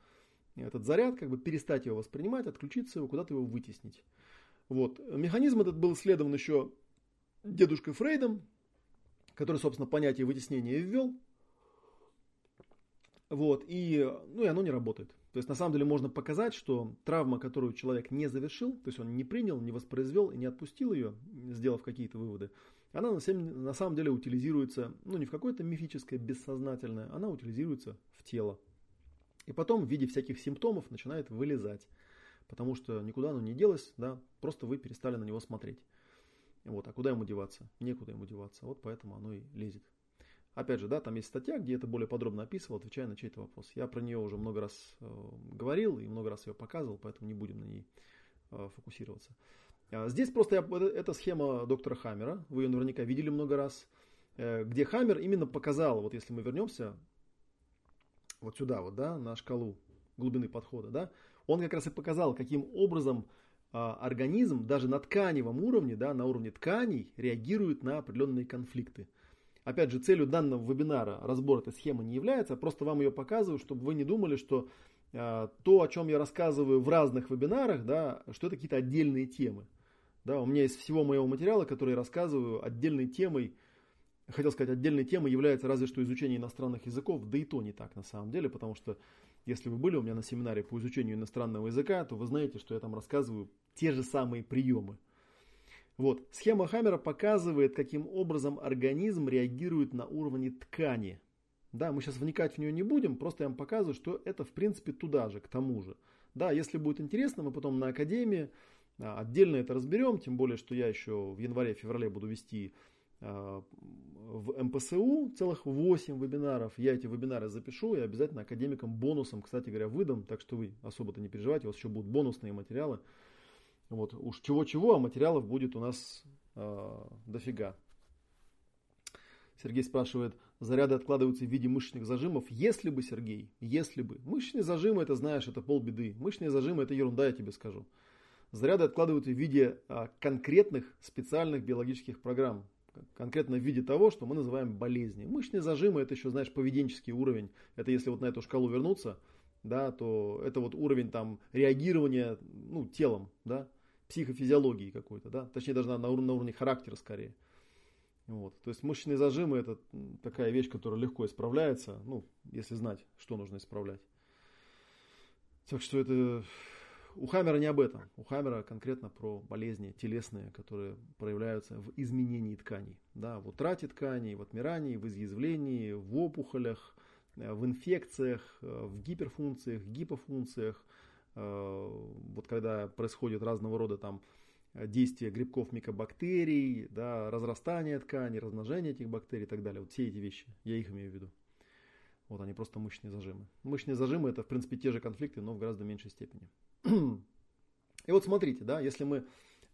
этот заряд, как бы перестать его воспринимать, отключиться его, куда-то его вытеснить. Вот. Механизм этот был исследован еще дедушкой Фрейдом, который, собственно, понятие вытеснения ввел. Вот, и, ну, и оно не работает. То есть, на самом деле, можно показать, что травма, которую человек не завершил, то есть он не принял, не воспроизвел и не отпустил ее, сделав какие-то выводы, она на, на самом деле утилизируется, ну, не в какое-то мифическое, бессознательное, она утилизируется в тело. И потом в виде всяких симптомов начинает вылезать потому что никуда оно не делось, да, просто вы перестали на него смотреть. Вот, а куда ему деваться? Некуда ему деваться, вот поэтому оно и лезет. Опять же, да, там есть статья, где это более подробно описывал, отвечая на чей-то вопрос. Я про нее уже много раз э, говорил и много раз ее показывал, поэтому не будем на ней э, фокусироваться. А здесь просто я, это, это схема доктора Хаммера, вы ее наверняка видели много раз, э, где Хаммер именно показал, вот если мы вернемся вот сюда вот, да, на шкалу глубины подхода, да, он как раз и показал, каким образом а, организм даже на тканевом уровне, да, на уровне тканей реагирует на определенные конфликты. Опять же, целью данного вебинара разбор этой схемы не является, просто вам ее показываю, чтобы вы не думали, что э, то, о чем я рассказываю в разных вебинарах, да, что это какие-то отдельные темы. Да, у меня из всего моего материала, который я рассказываю, отдельной темой, хотел сказать, отдельной темой является разве что изучение иностранных языков, да и то не так на самом деле, потому что если вы были у меня на семинаре по изучению иностранного языка, то вы знаете, что я там рассказываю те же самые приемы. Вот. Схема Хаммера показывает, каким образом организм реагирует на уровне ткани. Да, мы сейчас вникать в нее не будем, просто я вам показываю, что это в принципе туда же, к тому же. Да, если будет интересно, мы потом на Академии а, отдельно это разберем, тем более, что я еще в январе-феврале буду вести в МПСУ целых 8 вебинаров. Я эти вебинары запишу и обязательно академикам бонусом, кстати говоря, выдам. Так что вы особо-то не переживайте, у вас еще будут бонусные материалы. Вот уж чего-чего, а материалов будет у нас э, дофига. Сергей спрашивает, заряды откладываются в виде мышечных зажимов. Если бы, Сергей, если бы. Мышечные зажимы, это знаешь, это полбеды. Мышечные зажимы, это ерунда, я тебе скажу. Заряды откладываются в виде а, конкретных специальных биологических программ конкретно в виде того, что мы называем болезни. Мышечные зажимы это еще, знаешь, поведенческий уровень. Это если вот на эту шкалу вернуться, да, то это вот уровень там реагирования ну, телом, да, психофизиологии какой-то, да, точнее даже на, на, уровне, на уровне характера скорее. Вот. То есть мышечные зажимы это такая вещь, которая легко исправляется, ну, если знать, что нужно исправлять. Так что это у Хаммера не об этом. У Хаммера конкретно про болезни телесные, которые проявляются в изменении тканей. Да, в утрате тканей, в отмирании, в изъязвлении, в опухолях, э, в инфекциях, э, в гиперфункциях, гипофункциях. Э, вот когда происходит разного рода там действия грибков, микобактерий, да, разрастание тканей, размножение этих бактерий и так далее. Вот все эти вещи, я их имею в виду. Вот они просто мышечные зажимы. Мышечные зажимы это в принципе те же конфликты, но в гораздо меньшей степени. И вот смотрите, да, если мы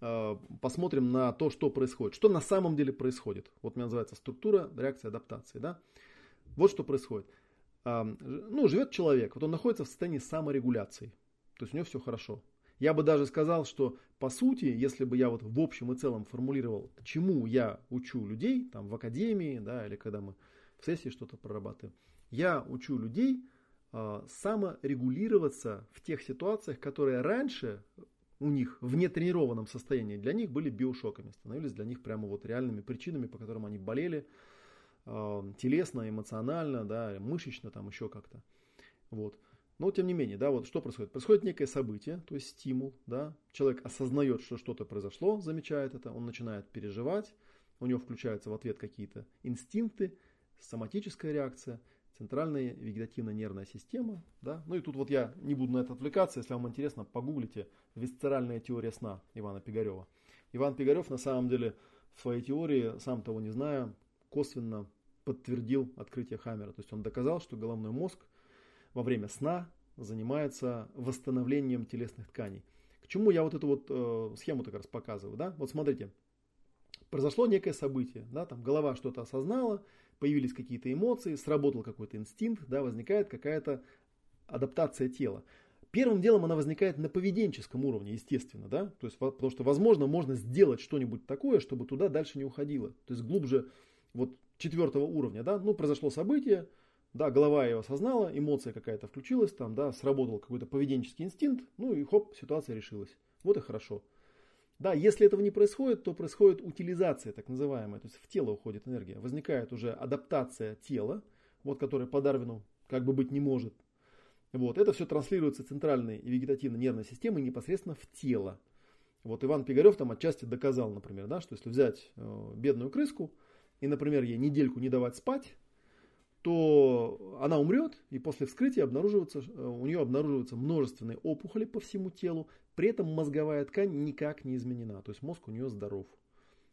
э, посмотрим на то, что происходит, что на самом деле происходит. Вот у меня называется структура реакции адаптации, да. Вот что происходит. Э, ну, живет человек, вот он находится в состоянии саморегуляции, то есть у него все хорошо. Я бы даже сказал, что по сути, если бы я вот в общем и целом формулировал, чему я учу людей, там в академии, да, или когда мы в сессии что-то прорабатываем, я учу людей саморегулироваться в тех ситуациях, которые раньше у них в нетренированном состоянии для них были биошоками, становились для них прямо вот реальными причинами, по которым они болели э, телесно, эмоционально, да, мышечно, там еще как-то. Вот. Но тем не менее, да, вот что происходит? Происходит некое событие, то есть стимул, да, человек осознает, что что-то произошло, замечает это, он начинает переживать, у него включаются в ответ какие-то инстинкты, соматическая реакция – центральная вегетативная нервная система. Да? Ну и тут вот я не буду на это отвлекаться, если вам интересно, погуглите «Висцеральная теория сна» Ивана Пигарева. Иван Пигарев на самом деле в своей теории, сам того не зная, косвенно подтвердил открытие Хаммера. То есть он доказал, что головной мозг во время сна занимается восстановлением телесных тканей. К чему я вот эту вот э, схему так раз показываю, да? Вот смотрите, произошло некое событие, да, там голова что-то осознала, появились какие-то эмоции, сработал какой-то инстинкт, да, возникает какая-то адаптация тела. Первым делом она возникает на поведенческом уровне, естественно, да, то есть, потому что, возможно, можно сделать что-нибудь такое, чтобы туда дальше не уходило, то есть глубже вот четвертого уровня, да, ну, произошло событие, да, голова ее осознала, эмоция какая-то включилась, там, да, сработал какой-то поведенческий инстинкт, ну и хоп, ситуация решилась. Вот и хорошо. Да, если этого не происходит, то происходит утилизация, так называемая, то есть в тело уходит энергия. Возникает уже адаптация тела, вот которая по Дарвину как бы быть не может. Вот, это все транслируется центральной и вегетативной нервной системой непосредственно в тело. Вот Иван Пигарев там отчасти доказал, например, да, что если взять э, бедную крыску и, например, ей недельку не давать спать, то она умрет, и после вскрытия обнаруживается, э, у нее обнаруживаются множественные опухоли по всему телу, при этом мозговая ткань никак не изменена, то есть мозг у нее здоров.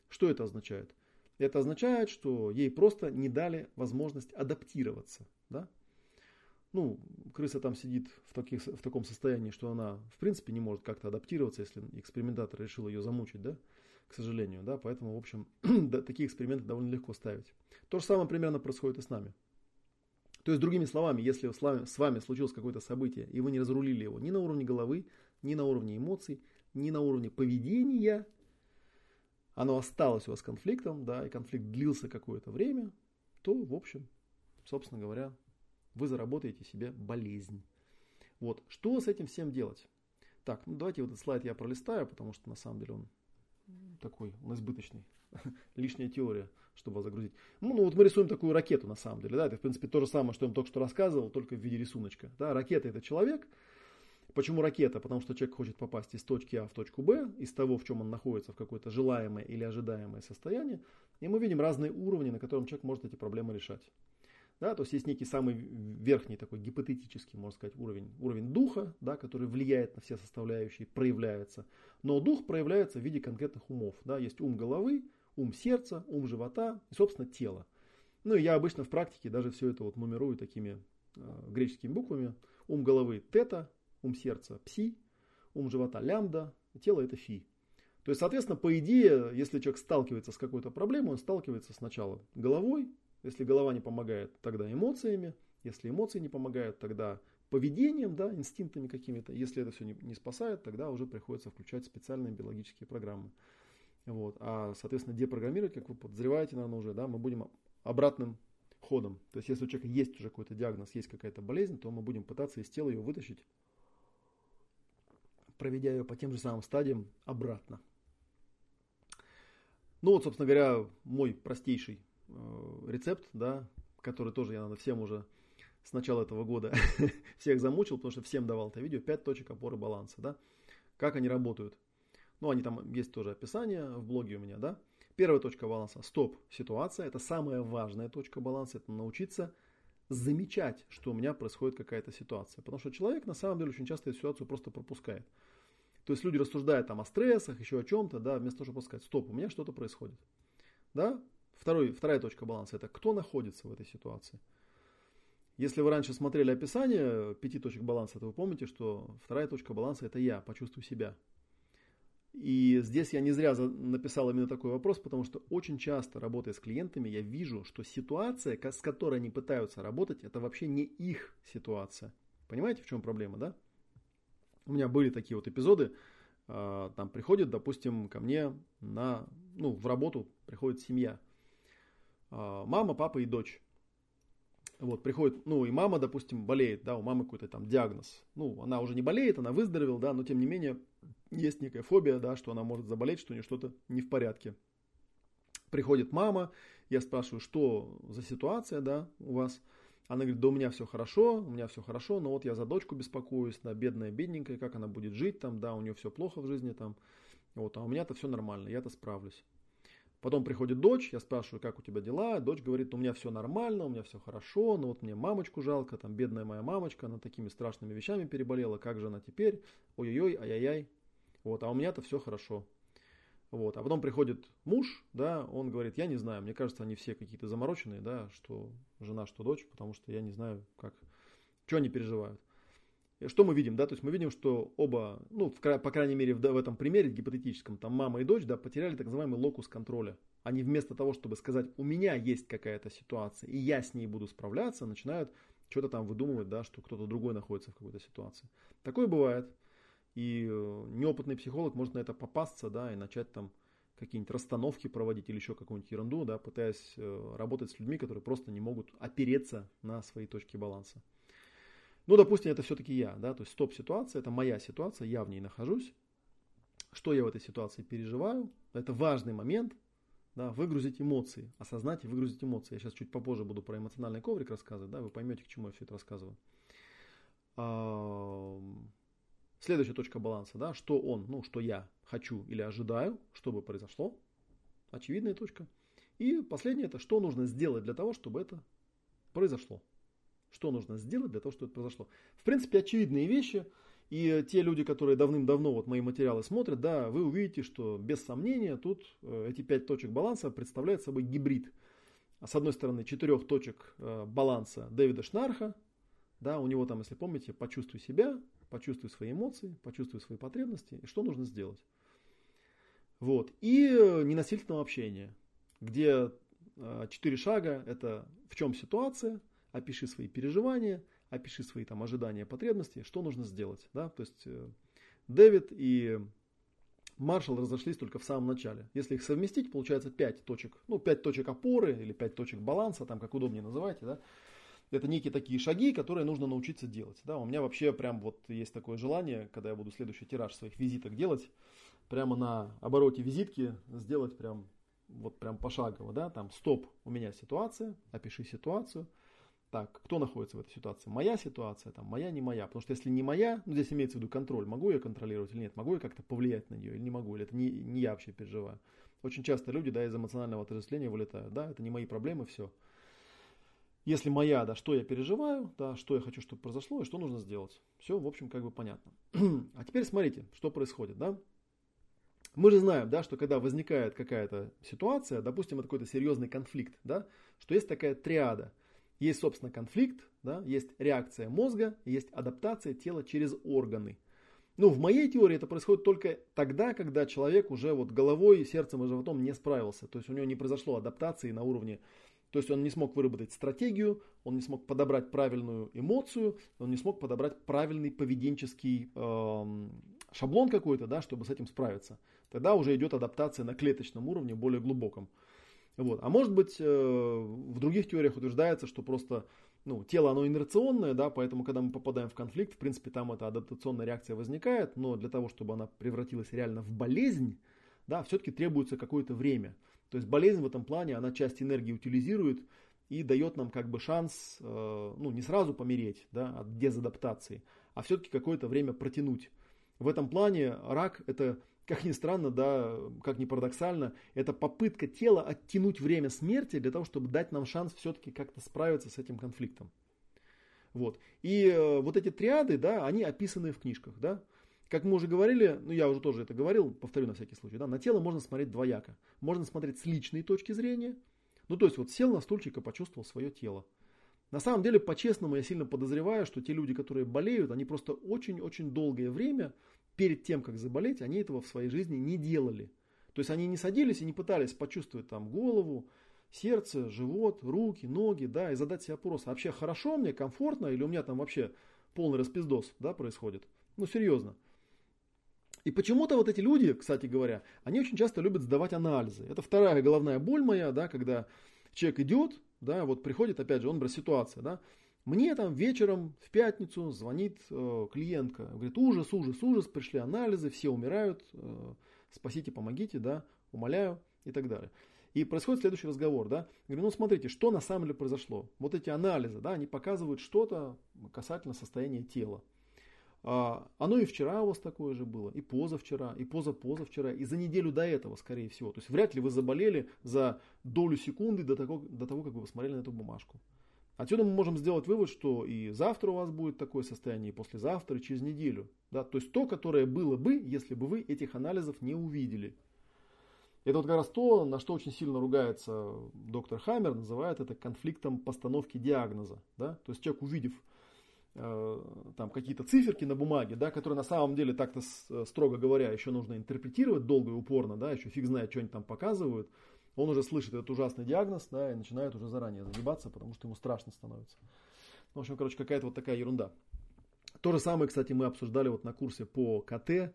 Что это означает? Это означает, что ей просто не дали возможность адаптироваться. Да? Ну, крыса там сидит в, таких, в таком состоянии, что она в принципе не может как-то адаптироваться, если экспериментатор решил ее замучить, да, к сожалению, да, поэтому, в общем, такие эксперименты довольно легко ставить. То же самое примерно происходит и с нами. То есть, другими словами, если с вами случилось какое-то событие, и вы не разрулили его ни на уровне головы, ни на уровне эмоций, ни на уровне поведения, оно осталось у вас конфликтом, да, и конфликт длился какое-то время, то, в общем, собственно говоря, вы заработаете себе болезнь. Вот, что с этим всем делать? Так, ну давайте вот этот слайд я пролистаю, потому что на самом деле он такой, он избыточный. Лишняя теория, чтобы вас загрузить. Ну, ну, вот мы рисуем такую ракету на самом деле. Да? Это, в принципе, то же самое, что я вам только что рассказывал, только в виде рисуночка. Да? Ракета это человек. Почему ракета? Потому что человек хочет попасть из точки А в точку Б, из того, в чем он находится, в какое-то желаемое или ожидаемое состояние. И мы видим разные уровни, на котором человек может эти проблемы решать. Да, то есть есть некий самый верхний такой гипотетический, можно сказать, уровень, уровень духа, да, который влияет на все составляющие, проявляется. Но дух проявляется в виде конкретных умов. Да. Есть ум головы, ум сердца, ум живота и, собственно, тело. Ну и я обычно в практике даже все это вот нумерую такими э, греческими буквами. Ум головы тета, ум сердца пси, ум живота лямбда, тело это фи. То есть, соответственно, по идее, если человек сталкивается с какой-то проблемой, он сталкивается сначала головой, если голова не помогает, тогда эмоциями. Если эмоции не помогают, тогда поведением, да, инстинктами какими-то. Если это все не, не спасает, тогда уже приходится включать специальные биологические программы. Вот. А, соответственно, депрограммировать, как вы подозреваете, наверное, уже, да, мы будем обратным ходом. То есть, если у человека есть уже какой-то диагноз, есть какая-то болезнь, то мы будем пытаться из тела ее вытащить, проведя ее по тем же самым стадиям обратно. Ну вот, собственно говоря, мой простейший э, рецепт, да, который тоже я, наверное, всем уже с начала этого года всех замучил, потому что всем давал это видео, 5 точек опоры баланса, да, как они работают. Ну, они там есть тоже описание в блоге у меня, да. Первая точка баланса – стоп, ситуация. Это самая важная точка баланса, это научиться замечать, что у меня происходит какая-то ситуация. Потому что человек на самом деле очень часто эту ситуацию просто пропускает. То есть люди рассуждают там о стрессах, еще о чем-то, да, вместо того, чтобы сказать, стоп, у меня что-то происходит. Да? Второй, вторая точка баланса – это кто находится в этой ситуации. Если вы раньше смотрели описание пяти точек баланса, то вы помните, что вторая точка баланса – это я, почувствуй себя. И здесь я не зря написал именно такой вопрос, потому что очень часто, работая с клиентами, я вижу, что ситуация, с которой они пытаются работать, это вообще не их ситуация. Понимаете, в чем проблема, да? У меня были такие вот эпизоды, а, там приходит, допустим, ко мне на, ну, в работу приходит семья. А, мама, папа и дочь. Вот, приходит, ну, и мама, допустим, болеет, да, у мамы какой-то там диагноз. Ну, она уже не болеет, она выздоровела, да, но тем не менее есть некая фобия, да, что она может заболеть, что у нее что-то не в порядке. Приходит мама, я спрашиваю, что за ситуация, да, у вас. Она говорит, да у меня все хорошо, у меня все хорошо, но вот я за дочку беспокоюсь, да, бедная, бедненькая, как она будет жить там, да, у нее все плохо в жизни там, вот, а у меня-то все нормально, я-то справлюсь. Потом приходит дочь, я спрашиваю, как у тебя дела, дочь говорит, у меня все нормально, у меня все хорошо, но вот мне мамочку жалко, там бедная моя мамочка, она такими страшными вещами переболела, как же она теперь, ой-ой-ой, ай-яй-яй, вот, а у меня-то все хорошо. Вот. А потом приходит муж, да, он говорит, я не знаю, мне кажется, они все какие-то замороченные, да, что жена, что дочь, потому что я не знаю, как, что они переживают. Что мы видим, да, то есть мы видим, что оба, ну, в, по крайней мере, в, в этом примере гипотетическом, там мама и дочь, да, потеряли так называемый локус контроля. Они вместо того, чтобы сказать, у меня есть какая-то ситуация, и я с ней буду справляться, начинают что-то там выдумывать, да, что кто-то другой находится в какой-то ситуации. Такое бывает. И э, неопытный психолог может на это попасться, да, и начать там какие-нибудь расстановки проводить или еще какую-нибудь ерунду, да, пытаясь э, работать с людьми, которые просто не могут опереться на свои точки баланса. Ну, допустим, это все-таки я, да, то есть стоп-ситуация, это моя ситуация, я в ней нахожусь. Что я в этой ситуации переживаю, это важный момент, да, выгрузить эмоции, осознать и выгрузить эмоции. Я сейчас чуть попозже буду про эмоциональный коврик рассказывать, да, вы поймете, к чему я все это рассказываю. Следующая точка баланса, да, что он, ну, что я хочу или ожидаю, чтобы произошло. Очевидная точка. И последнее, это что нужно сделать для того, чтобы это произошло. Что нужно сделать для того, чтобы это произошло. В принципе, очевидные вещи. И те люди, которые давным-давно вот мои материалы смотрят, да, вы увидите, что без сомнения тут э, эти пять точек баланса представляют собой гибрид. С одной стороны, четырех точек э, баланса Дэвида Шнарха, да, у него там, если помните, почувствуй себя, почувствуй свои эмоции, почувствуй свои потребности и что нужно сделать. Вот. И э, ненасильственного общения, где четыре шага – это в чем ситуация, опиши свои переживания, опиши свои там ожидания, потребности, что нужно сделать. Да? То есть э, Дэвид и Маршал разошлись только в самом начале. Если их совместить, получается 5 точек, ну 5 точек опоры или 5 точек баланса, там как удобнее называйте, да, это некие такие шаги, которые нужно научиться делать. Да, у меня вообще прям вот есть такое желание, когда я буду следующий тираж своих визиток делать, прямо на обороте визитки сделать прям вот прям пошагово, да, там стоп, у меня ситуация, опиши ситуацию. Так, кто находится в этой ситуации? Моя ситуация, там, моя, не моя. Потому что если не моя, ну здесь имеется в виду контроль, могу я контролировать или нет, могу я как-то повлиять на нее или не могу, или это не, не я вообще переживаю. Очень часто люди, да, из эмоционального отождествления вылетают, да, это не мои проблемы, все. Если моя, да, что я переживаю, да, что я хочу, чтобы произошло и что нужно сделать. Все, в общем, как бы понятно. а теперь смотрите, что происходит, да. Мы же знаем, да, что когда возникает какая-то ситуация, допустим, это какой-то серьезный конфликт, да, что есть такая триада. Есть, собственно, конфликт, да, есть реакция мозга, есть адаптация тела через органы. Ну, в моей теории это происходит только тогда, когда человек уже вот головой, сердцем и животом не справился. То есть у него не произошло адаптации на уровне то есть он не смог выработать стратегию, он не смог подобрать правильную эмоцию, он не смог подобрать правильный поведенческий э, шаблон какой-то, да, чтобы с этим справиться. Тогда уже идет адаптация на клеточном уровне, более глубоком. Вот. А может быть, э, в других теориях утверждается, что просто ну, тело оно инерционное, да, поэтому когда мы попадаем в конфликт, в принципе, там эта адаптационная реакция возникает, но для того, чтобы она превратилась реально в болезнь, да, все-таки требуется какое-то время. То есть болезнь в этом плане, она часть энергии утилизирует и дает нам как бы шанс, э, ну, не сразу помереть да, от дезадаптации, а все-таки какое-то время протянуть. В этом плане рак это, как ни странно, да, как ни парадоксально, это попытка тела оттянуть время смерти для того, чтобы дать нам шанс все-таки как-то справиться с этим конфликтом. Вот. И э, вот эти триады, да, они описаны в книжках, да. Как мы уже говорили, ну я уже тоже это говорил, повторю на всякий случай, да, на тело можно смотреть двояко. Можно смотреть с личной точки зрения, ну то есть вот сел на стульчик и почувствовал свое тело. На самом деле, по-честному, я сильно подозреваю, что те люди, которые болеют, они просто очень-очень долгое время перед тем, как заболеть, они этого в своей жизни не делали. То есть они не садились и не пытались почувствовать там голову, сердце, живот, руки, ноги, да, и задать себе вопрос, а вообще хорошо мне, комфортно, или у меня там вообще полный распиздос, да, происходит. Ну, серьезно. И почему-то вот эти люди, кстати говоря, они очень часто любят сдавать анализы. Это вторая головная боль моя, да, когда человек идет, да, вот приходит, опять же, он брат ситуация, да, мне там вечером в пятницу звонит э, клиентка, говорит, ужас, ужас, ужас, пришли анализы, все умирают, э, спасите, помогите, да, умоляю и так далее. И происходит следующий разговор, да, говорю, ну смотрите, что на самом деле произошло. Вот эти анализы, да, они показывают что-то касательно состояния тела. А, оно и вчера у вас такое же было, и позавчера, и позапозавчера, и за неделю до этого, скорее всего. То есть вряд ли вы заболели за долю секунды до того, до того как вы посмотрели на эту бумажку. Отсюда мы можем сделать вывод, что и завтра у вас будет такое состояние, и послезавтра, и через неделю. Да? То есть то, которое было бы, если бы вы этих анализов не увидели. Это вот как раз то, на что очень сильно ругается доктор Хаммер, называет это конфликтом постановки диагноза. Да? То есть человек, увидев Э, там какие-то циферки на бумаге, да, которые на самом деле так-то э, строго говоря еще нужно интерпретировать долго и упорно, да, еще фиг знает, что они там показывают, он уже слышит этот ужасный диагноз, да, и начинает уже заранее загибаться, потому что ему страшно становится. В общем, короче, какая-то вот такая ерунда. То же самое, кстати, мы обсуждали вот на курсе по КТ,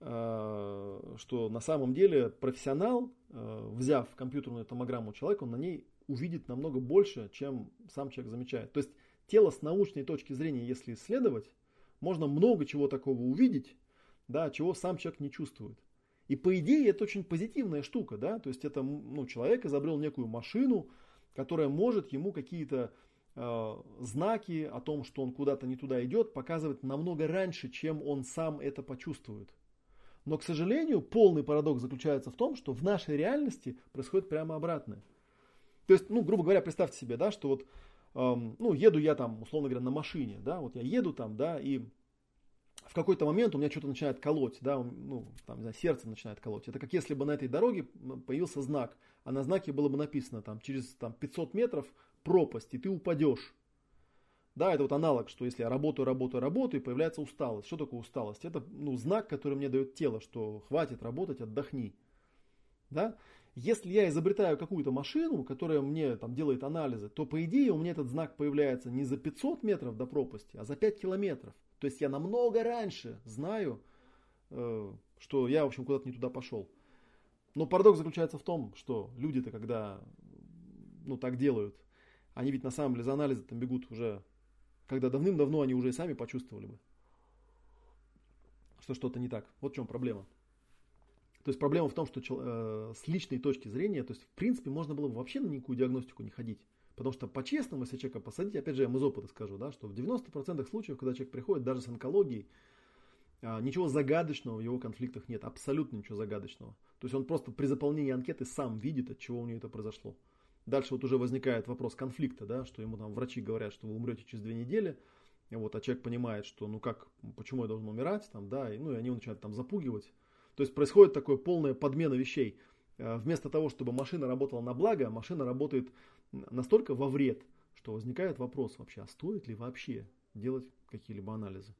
э, что на самом деле профессионал, взяв компьютерную томограмму человека, он на ней увидит намного больше, чем сам человек замечает. То есть тело с научной точки зрения, если исследовать, можно много чего такого увидеть, да, чего сам человек не чувствует. И по идее это очень позитивная штука, да, то есть это ну, человек изобрел некую машину, которая может ему какие-то э, знаки о том, что он куда-то не туда идет, показывать намного раньше, чем он сам это почувствует. Но, к сожалению, полный парадокс заключается в том, что в нашей реальности происходит прямо обратное. То есть, ну, грубо говоря, представьте себе, да, что вот ну, еду я там, условно говоря, на машине, да, вот я еду там, да, и в какой-то момент у меня что-то начинает колоть, да, ну, там, не знаю, сердце начинает колоть. Это как если бы на этой дороге появился знак, а на знаке было бы написано там через там, 500 метров пропасть, и ты упадешь. Да, это вот аналог, что если я работаю, работаю, работаю, и появляется усталость. Что такое усталость? Это ну, знак, который мне дает тело, что хватит работать, отдохни. Да? Если я изобретаю какую-то машину, которая мне там делает анализы, то по идее у меня этот знак появляется не за 500 метров до пропасти, а за 5 километров. То есть я намного раньше знаю, э, что я, в общем, куда-то не туда пошел. Но парадокс заключается в том, что люди-то, когда ну, так делают, они ведь на самом деле за анализы там бегут уже, когда давным-давно они уже и сами почувствовали бы, что что-то не так. Вот в чем проблема. То есть проблема в том, что э, с личной точки зрения, то есть в принципе можно было бы вообще на никакую диагностику не ходить. Потому что по-честному, если человека посадить, опять же, я из опыта скажу, да, что в 90% случаев, когда человек приходит даже с онкологией, э, ничего загадочного в его конфликтах нет, абсолютно ничего загадочного. То есть он просто при заполнении анкеты сам видит, от чего у него это произошло. Дальше вот уже возникает вопрос конфликта, да, что ему там врачи говорят, что вы умрете через две недели, вот, а человек понимает, что ну как, почему я должен умирать, там, да, и, ну и они начинают там запугивать, то есть происходит такое полная подмена вещей. Э, вместо того, чтобы машина работала на благо, машина работает настолько во вред, что возникает вопрос вообще, а стоит ли вообще делать какие-либо анализы?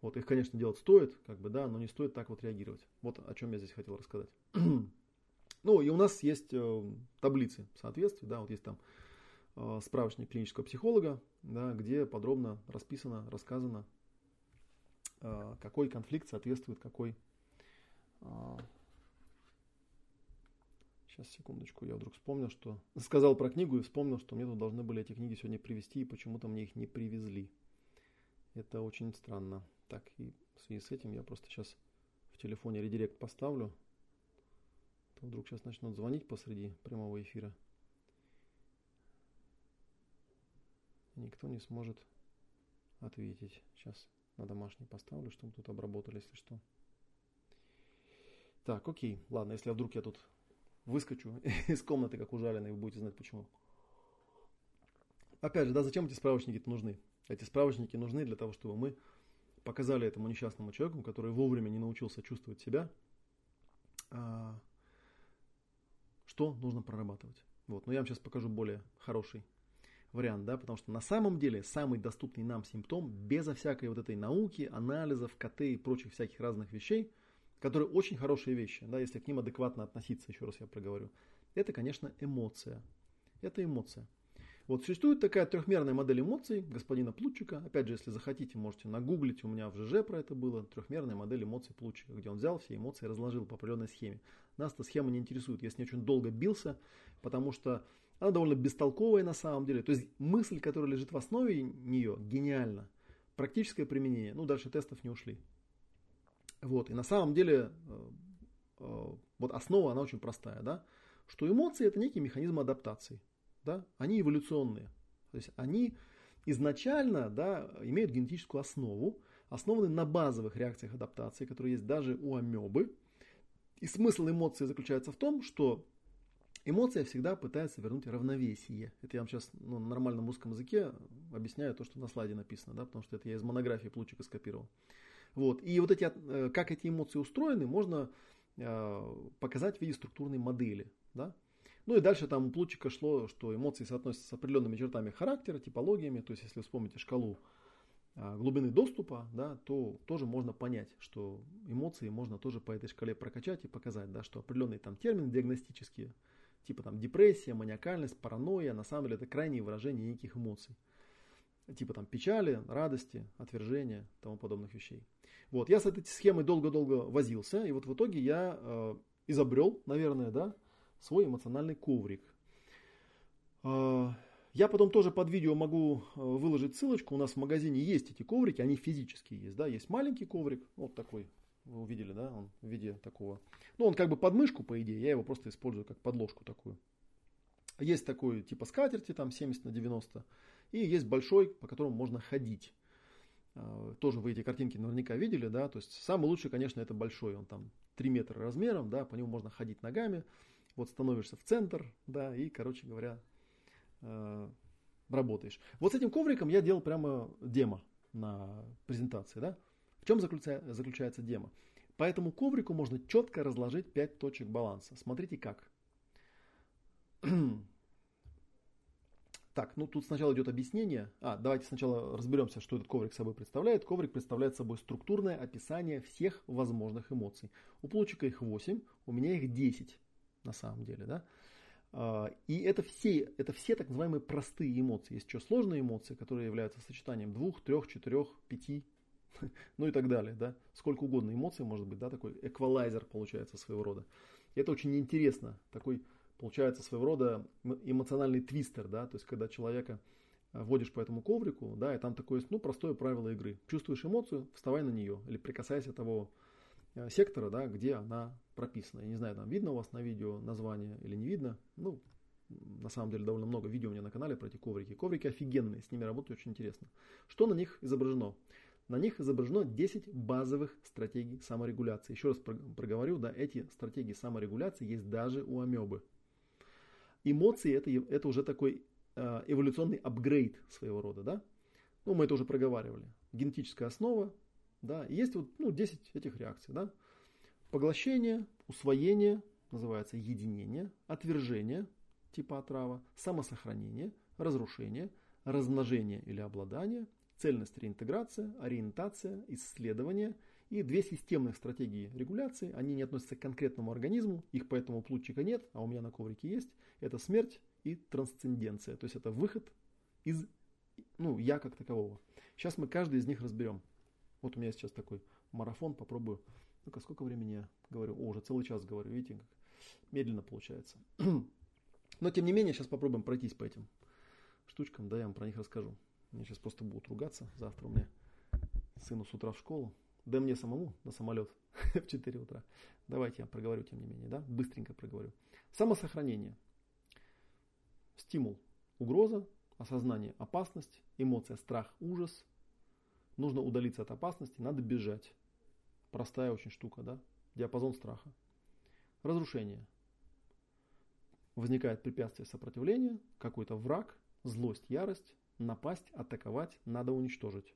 Вот их, конечно, делать стоит, как бы, да, но не стоит так вот реагировать. Вот о чем я здесь хотел рассказать. ну, и у нас есть э, таблицы соответствий, да, вот есть там э, справочник клинического психолога, да, где подробно расписано, рассказано, э, какой конфликт соответствует какой Сейчас, секундочку, я вдруг вспомнил, что... Сказал про книгу и вспомнил, что мне тут должны были эти книги сегодня привезти, и почему-то мне их не привезли. Это очень странно. Так, и в связи с этим я просто сейчас в телефоне редирект поставлю. то вдруг сейчас начнут звонить посреди прямого эфира. Никто не сможет ответить. Сейчас на домашний поставлю, чтобы тут обработали, если что. Так, окей. Ладно, если вдруг я тут выскочу из комнаты, как ужаленный, вы будете знать почему. Опять же, да, зачем эти справочники нужны? Эти справочники нужны для того, чтобы мы показали этому несчастному человеку, который вовремя не научился чувствовать себя, а, что нужно прорабатывать. Вот. Но я вам сейчас покажу более хороший вариант, да, потому что на самом деле самый доступный нам симптом, безо всякой вот этой науки, анализов, КТ и прочих всяких разных вещей, которые очень хорошие вещи, да, если к ним адекватно относиться, еще раз я проговорю, это, конечно, эмоция. Это эмоция. Вот существует такая трехмерная модель эмоций господина Плутчика. Опять же, если захотите, можете нагуглить, у меня в ЖЖ про это было. Трехмерная модель эмоций Плутчика, где он взял все эмоции и разложил по определенной схеме. Нас эта схема не интересует. Я с ней очень долго бился, потому что она довольно бестолковая на самом деле. То есть мысль, которая лежит в основе нее, гениальна. Практическое применение. Ну, дальше тестов не ушли. Вот. И на самом деле, э, э, вот основа, она очень простая, да, что эмоции это некий механизм адаптации да, они эволюционные. То есть они изначально да, имеют генетическую основу, основаны на базовых реакциях адаптации, которые есть даже у амебы. И смысл эмоции заключается в том, что эмоция всегда пытается вернуть равновесие. Это я вам сейчас ну, на нормальном русском языке объясняю то, что на слайде написано, да, потому что это я из монографии Плучика скопировал. Вот. И вот эти, э, как эти эмоции устроены, можно э, показать в виде структурной модели. Да? Ну и дальше там у Плутчика шло, что эмоции соотносятся с определенными чертами характера, типологиями. То есть, если вспомните шкалу а, глубины доступа, да, то тоже можно понять, что эмоции можно тоже по этой шкале прокачать и показать, да, что определенные там термины диагностические, типа там депрессия, маниакальность, паранойя, на самом деле это крайние выражения неких эмоций. Типа там печали, радости, отвержения, тому подобных вещей. Вот, я с этой схемой долго-долго возился, и вот в итоге я э, изобрел, наверное, да, свой эмоциональный коврик. А, я потом тоже под видео могу э, выложить ссылочку. У нас в магазине есть эти коврики, они физические есть. Да? Есть маленький коврик, вот такой, вы увидели, да, он в виде такого. Ну, он как бы под мышку, по идее, я его просто использую как подложку такую. Есть такой типа скатерти, там 70 на 90. И есть большой, по которому можно ходить. А, тоже вы эти картинки наверняка видели, да, то есть самый лучший, конечно, это большой, он там 3 метра размером, да, по нему можно ходить ногами вот становишься в центр, да, и, короче говоря, э, работаешь. Вот с этим ковриком я делал прямо демо на презентации, да. В чем заключается, заключается демо? По этому коврику можно четко разложить 5 точек баланса. Смотрите как. Так, ну тут сначала идет объяснение. А, давайте сначала разберемся, что этот коврик собой представляет. Коврик представляет собой структурное описание всех возможных эмоций. У Плочика их 8, у меня их 10 на самом деле, да. А, и это все, это все так называемые простые эмоции. Есть еще сложные эмоции, которые являются сочетанием двух, трех, четырех, пяти, ну и так далее, да. Сколько угодно эмоций может быть, да, такой эквалайзер получается своего рода. И это очень интересно, такой получается своего рода эмоциональный твистер, да, то есть когда человека а, вводишь по этому коврику, да, и там такое, ну, простое правило игры. Чувствуешь эмоцию, вставай на нее, или прикасайся того Э, сектора, да, где она прописана. Я не знаю, там видно у вас на видео название или не видно. Ну, на самом деле довольно много видео у меня на канале про эти коврики. Коврики офигенные, с ними работать очень интересно. Что на них изображено? На них изображено 10 базовых стратегий саморегуляции. Еще раз проговорю, да, эти стратегии саморегуляции есть даже у амебы. Эмоции это, это уже такой э, эволюционный апгрейд своего рода, да? Ну, мы это уже проговаривали. Генетическая основа, да, и есть вот ну, 10 этих реакций. Да? Поглощение, усвоение, называется единение, отвержение, типа отрава, самосохранение, разрушение, размножение или обладание, цельность реинтеграция, ориентация, исследование и две системных стратегии регуляции. Они не относятся к конкретному организму, их поэтому плутчика нет, а у меня на коврике есть. Это смерть и трансценденция, то есть это выход из ну, я как такового. Сейчас мы каждый из них разберем. Вот у меня сейчас такой марафон, попробую. Ну-ка, сколько времени я говорю? О, уже целый час говорю, видите, как медленно получается. Но, тем не менее, сейчас попробуем пройтись по этим штучкам, да, я вам про них расскажу. Мне сейчас просто будут ругаться. Завтра у меня сыну с утра в школу. Да мне самому на самолет в 4 утра. Давайте я проговорю, тем не менее, да, быстренько проговорю. Самосохранение. Стимул. Угроза, осознание, опасность, эмоция, страх, ужас. Нужно удалиться от опасности, надо бежать. Простая очень штука, да? Диапазон страха. Разрушение. Возникает препятствие сопротивления, какой-то враг, злость, ярость, напасть, атаковать, надо уничтожить.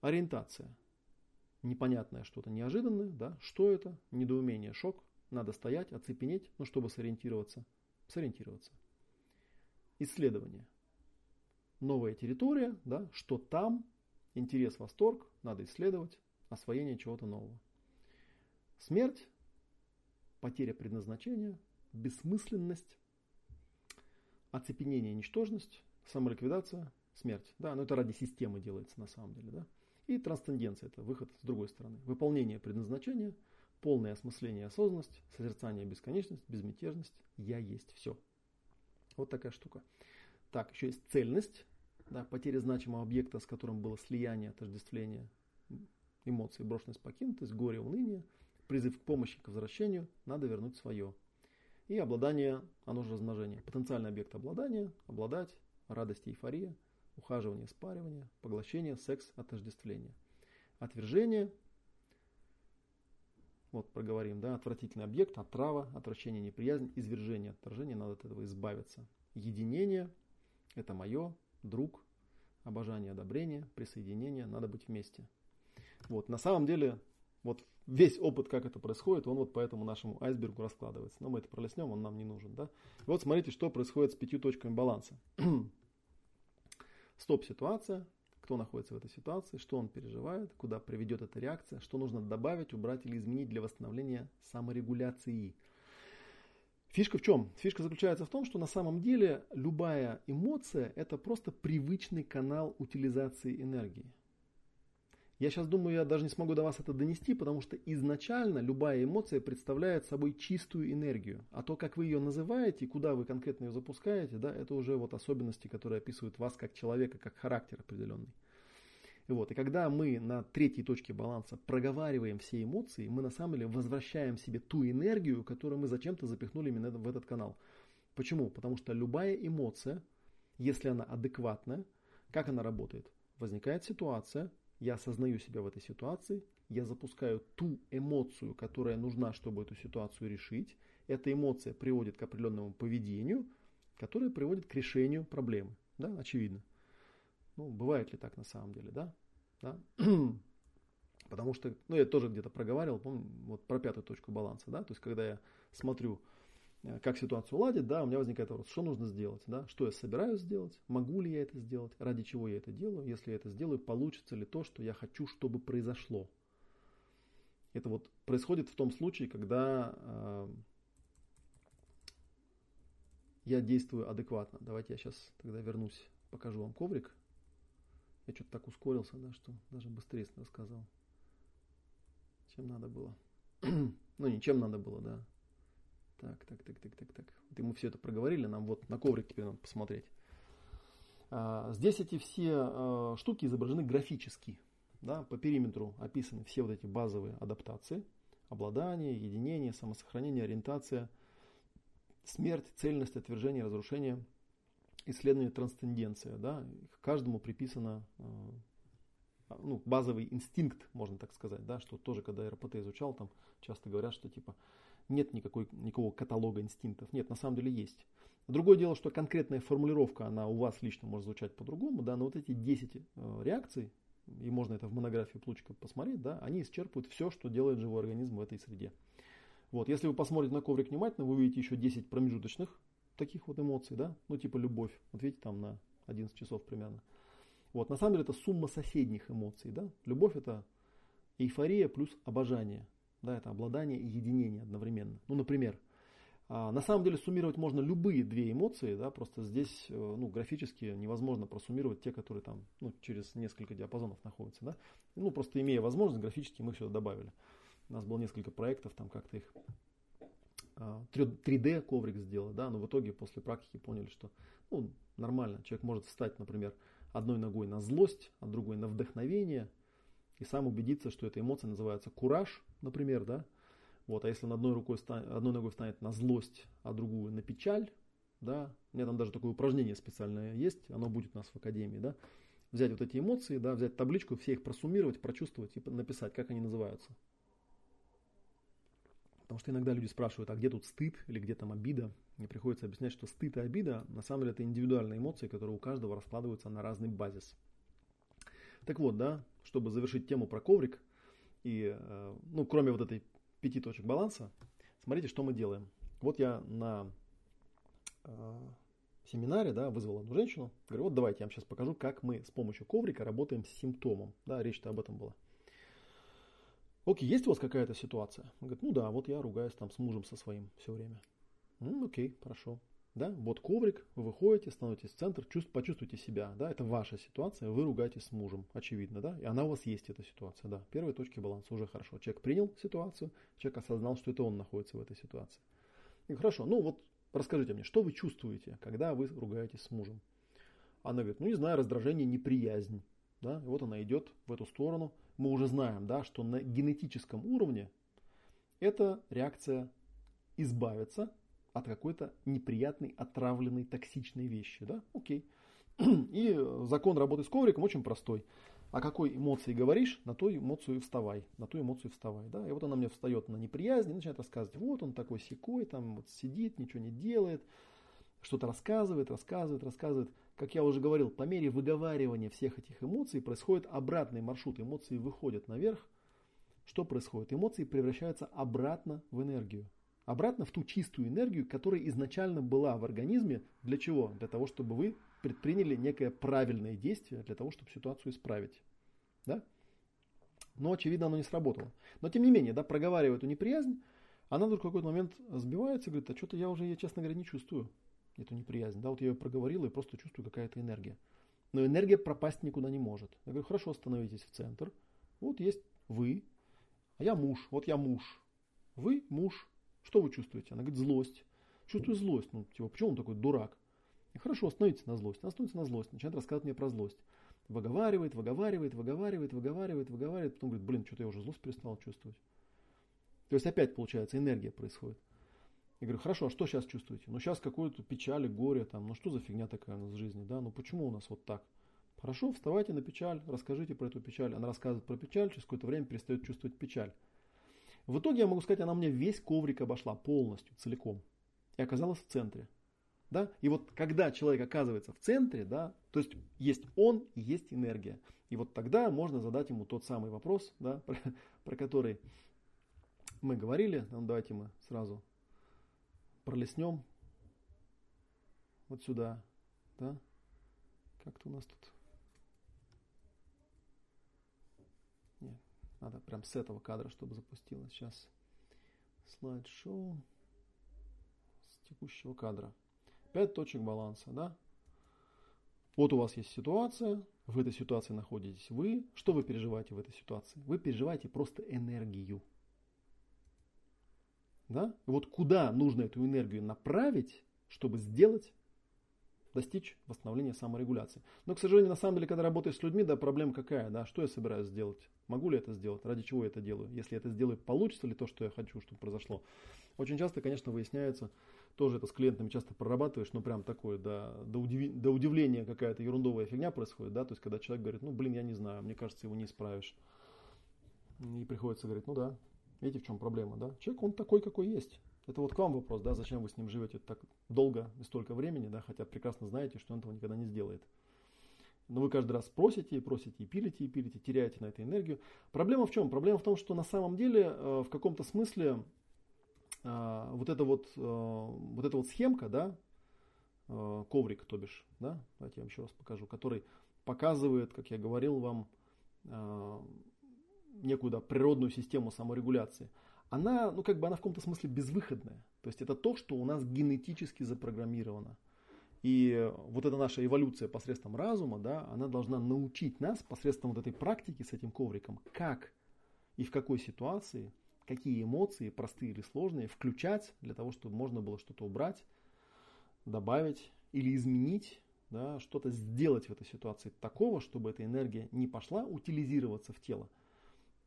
Ориентация. Непонятное что-то неожиданное, да? Что это? Недоумение, шок. Надо стоять, оцепенеть, ну, чтобы сориентироваться. Сориентироваться. Исследование. Новая территория, да? Что там? Интерес, восторг, надо исследовать, освоение чего-то нового. Смерть, потеря предназначения, бессмысленность, оцепенение, ничтожность, самоликвидация, смерть. Да, но это ради системы делается на самом деле. Да? И трансценденция – это выход с другой стороны. Выполнение предназначения, полное осмысление осознанность, созерцание бесконечность, безмятежность, я есть все. Вот такая штука. Так, еще есть цельность, да, потеря значимого объекта, с которым было слияние, отождествление, эмоции, брошенность, покинутость, горе, уныние, призыв к помощи, к возвращению, надо вернуть свое. И обладание, оно же размножение. Потенциальный объект обладания, обладать, радость и эйфория, ухаживание, спаривание, поглощение, секс, отождествление. Отвержение, вот проговорим, да, отвратительный объект, отрава, отвращение, неприязнь, извержение, отторжение, надо от этого избавиться. Единение, это мое, друг, обожание, одобрение, присоединение, надо быть вместе. Вот, на самом деле, вот весь опыт, как это происходит, он вот по этому нашему айсбергу раскладывается. Но мы это пролеснем, он нам не нужен. Да? Вот смотрите, что происходит с пятью точками баланса. Стоп-ситуация, кто находится в этой ситуации, что он переживает, куда приведет эта реакция, что нужно добавить, убрать или изменить для восстановления саморегуляции. Фишка в чем? Фишка заключается в том, что на самом деле любая эмоция это просто привычный канал утилизации энергии. Я сейчас думаю, я даже не смогу до вас это донести, потому что изначально любая эмоция представляет собой чистую энергию. А то, как вы ее называете, куда вы конкретно ее запускаете, да, это уже вот особенности, которые описывают вас как человека, как характер определенный. И, вот, и когда мы на третьей точке баланса проговариваем все эмоции, мы на самом деле возвращаем себе ту энергию, которую мы зачем-то запихнули именно в этот канал. Почему? Потому что любая эмоция, если она адекватная, как она работает? Возникает ситуация, я осознаю себя в этой ситуации, я запускаю ту эмоцию, которая нужна, чтобы эту ситуацию решить. Эта эмоция приводит к определенному поведению, которое приводит к решению проблемы. Да, очевидно. Ну, бывает ли так на самом деле, да? да? Потому что, ну, я тоже где-то проговаривал, помню, вот про пятую точку баланса, да, то есть, когда я смотрю как ситуацию уладить, да, у меня возникает вопрос, что нужно сделать, да, что я собираюсь сделать, могу ли я это сделать, ради чего я это делаю, если я это сделаю, получится ли то, что я хочу, чтобы произошло. Это вот происходит в том случае, когда э, я действую адекватно. Давайте я сейчас тогда вернусь, покажу вам коврик. Я что-то так ускорился, да, что даже быстрее рассказал, чем надо было. ну, не чем надо было, да, так, так, так, так, так, так. Вот мы все это проговорили, нам вот на коврик теперь надо посмотреть. А, здесь эти все а, штуки изображены графически. Да, по периметру описаны все вот эти базовые адаптации. Обладание, единение, самосохранение, ориентация, смерть, цельность, отвержение, разрушение, исследование, трансценденция. Да, к каждому приписано а, ну, базовый инстинкт, можно так сказать, да, что тоже, когда РПТ изучал, там часто говорят, что типа нет никакой, никакого каталога инстинктов. Нет, на самом деле есть. Другое дело, что конкретная формулировка, она у вас лично может звучать по-другому, да, но вот эти 10 э, реакций, и можно это в монографии Плучка посмотреть, да, они исчерпывают все, что делает живой организм в этой среде. Вот, если вы посмотрите на коврик внимательно, вы увидите еще 10 промежуточных таких вот эмоций, да, ну типа любовь, вот видите, там на 11 часов примерно. Вот, на самом деле это сумма соседних эмоций, да. Любовь это эйфория плюс обожание. Да, это обладание и единение одновременно. Ну, например, а, на самом деле суммировать можно любые две эмоции, да, просто здесь э, ну, графически невозможно просуммировать те, которые там ну, через несколько диапазонов находятся. Да. Ну, просто имея возможность, графически мы все добавили. У нас было несколько проектов, там как-то их 3D а, коврик сделал, да, но в итоге после практики поняли, что ну, нормально, человек может встать, например, одной ногой на злость, а другой на вдохновение – и сам убедиться, что эта эмоция называется кураж, например, да, вот, а если он одной, рукой станет, одной ногой встанет на злость, а другую на печаль, да, у меня там даже такое упражнение специальное есть, оно будет у нас в академии, да, взять вот эти эмоции, да, взять табличку, все их просуммировать, прочувствовать и написать, как они называются. Потому что иногда люди спрашивают, а где тут стыд или где там обида? Мне приходится объяснять, что стыд и обида на самом деле это индивидуальные эмоции, которые у каждого раскладываются на разный базис. Так вот, да, чтобы завершить тему про коврик, и, э, ну, кроме вот этой пяти точек баланса, смотрите, что мы делаем. Вот я на э, семинаре, да, вызвал одну женщину, говорю, вот давайте я вам сейчас покажу, как мы с помощью коврика работаем с симптомом. Да, речь-то об этом была. Окей, есть у вас какая-то ситуация? Он говорит, ну да, вот я ругаюсь там с мужем со своим все время. Ну, окей, хорошо. Да, вот коврик, вы выходите, становитесь в центр, чувств, почувствуйте себя, да, это ваша ситуация, вы ругаетесь с мужем, очевидно, да, и она у вас есть, эта ситуация, да. Первые точки баланса уже хорошо. Человек принял ситуацию, человек осознал, что это он находится в этой ситуации. И хорошо, ну вот расскажите мне, что вы чувствуете, когда вы ругаетесь с мужем? Она говорит, ну не знаю, раздражение, неприязнь, да, и вот она идет в эту сторону. Мы уже знаем, да, что на генетическом уровне это реакция избавиться от какой-то неприятной, отравленной, токсичной вещи. Да? Окей. И закон работы с ковриком очень простой. О какой эмоции говоришь, на ту эмоцию вставай. На ту эмоцию вставай. Да? И вот она мне встает на неприязнь и начинает рассказывать. Вот он такой секой, там вот сидит, ничего не делает. Что-то рассказывает, рассказывает, рассказывает. Как я уже говорил, по мере выговаривания всех этих эмоций происходит обратный маршрут. Эмоции выходят наверх. Что происходит? Эмоции превращаются обратно в энергию обратно в ту чистую энергию, которая изначально была в организме. Для чего? Для того, чтобы вы предприняли некое правильное действие для того, чтобы ситуацию исправить. Да? Но, очевидно, оно не сработало. Но, тем не менее, да, проговаривая эту неприязнь, она вдруг в какой-то момент сбивается и говорит, а что-то я уже, я, честно говоря, не чувствую эту неприязнь. Да, вот я ее проговорила и просто чувствую какая-то энергия. Но энергия пропасть никуда не может. Я говорю, хорошо, становитесь в центр. Вот есть вы, а я муж. Вот я муж. Вы муж. Что вы чувствуете? Она говорит, злость. Чувствую злость. Ну, типа, почему он такой дурак? И хорошо, остановитесь на злость. Она становится на злость. Начинает рассказывать мне про злость. Выговаривает, выговаривает, выговаривает, выговаривает, выговаривает. Потом говорит, блин, что-то я уже злость перестал чувствовать. То есть опять, получается, энергия происходит. Я говорю, хорошо, а что сейчас чувствуете? Ну, сейчас какую-то печаль, горе, там, ну, что за фигня такая у нас в жизни, да? Ну, почему у нас вот так? Хорошо, вставайте на печаль, расскажите про эту печаль. Она рассказывает про печаль, через какое-то время перестает чувствовать печаль. В итоге я могу сказать, она мне весь коврик обошла полностью, целиком. И оказалась в центре. Да? И вот когда человек оказывается в центре, да, то есть есть он есть энергия. И вот тогда можно задать ему тот самый вопрос, да, про, про который мы говорили. Ну, давайте мы сразу пролеснем вот сюда. Да? Как-то у нас тут Надо прям с этого кадра, чтобы запустилось. Сейчас слайд-шоу с текущего кадра. Пять точек баланса, да? Вот у вас есть ситуация, в этой ситуации находитесь вы. Что вы переживаете в этой ситуации? Вы переживаете просто энергию. Да? Вот куда нужно эту энергию направить, чтобы сделать достичь восстановления саморегуляции. Но, к сожалению, на самом деле, когда работаешь с людьми, да, проблема какая, да, что я собираюсь сделать? Могу ли это сделать? Ради чего я это делаю? Если я это сделаю, получится ли то, что я хочу, чтобы произошло? Очень часто, конечно, выясняется, тоже это с клиентами часто прорабатываешь, ну прям такое, да, до, удиви, до удивления какая-то ерундовая фигня происходит, да, то есть когда человек говорит, ну блин, я не знаю, мне кажется, его не исправишь. И приходится говорить, ну да, видите, в чем проблема, да? Человек, он такой, какой есть. Это вот к вам вопрос, да, зачем вы с ним живете так долго и столько времени, да, хотя прекрасно знаете, что он этого никогда не сделает. Но вы каждый раз просите и просите и пилите и пилите, теряете на это энергию. Проблема в чем? Проблема в том, что на самом деле э, в каком-то смысле э, вот эта вот, э, вот эта вот схемка, да, коврик, то бишь, да, давайте я вам еще раз покажу, который показывает, как я говорил вам, некую да, природную систему саморегуляции – она, ну как бы она в каком-то смысле безвыходная. То есть это то, что у нас генетически запрограммировано. И вот эта наша эволюция посредством разума, да, она должна научить нас посредством вот этой практики с этим ковриком, как и в какой ситуации, какие эмоции, простые или сложные, включать для того, чтобы можно было что-то убрать, добавить или изменить, да, что-то сделать в этой ситуации такого, чтобы эта энергия не пошла утилизироваться в тело,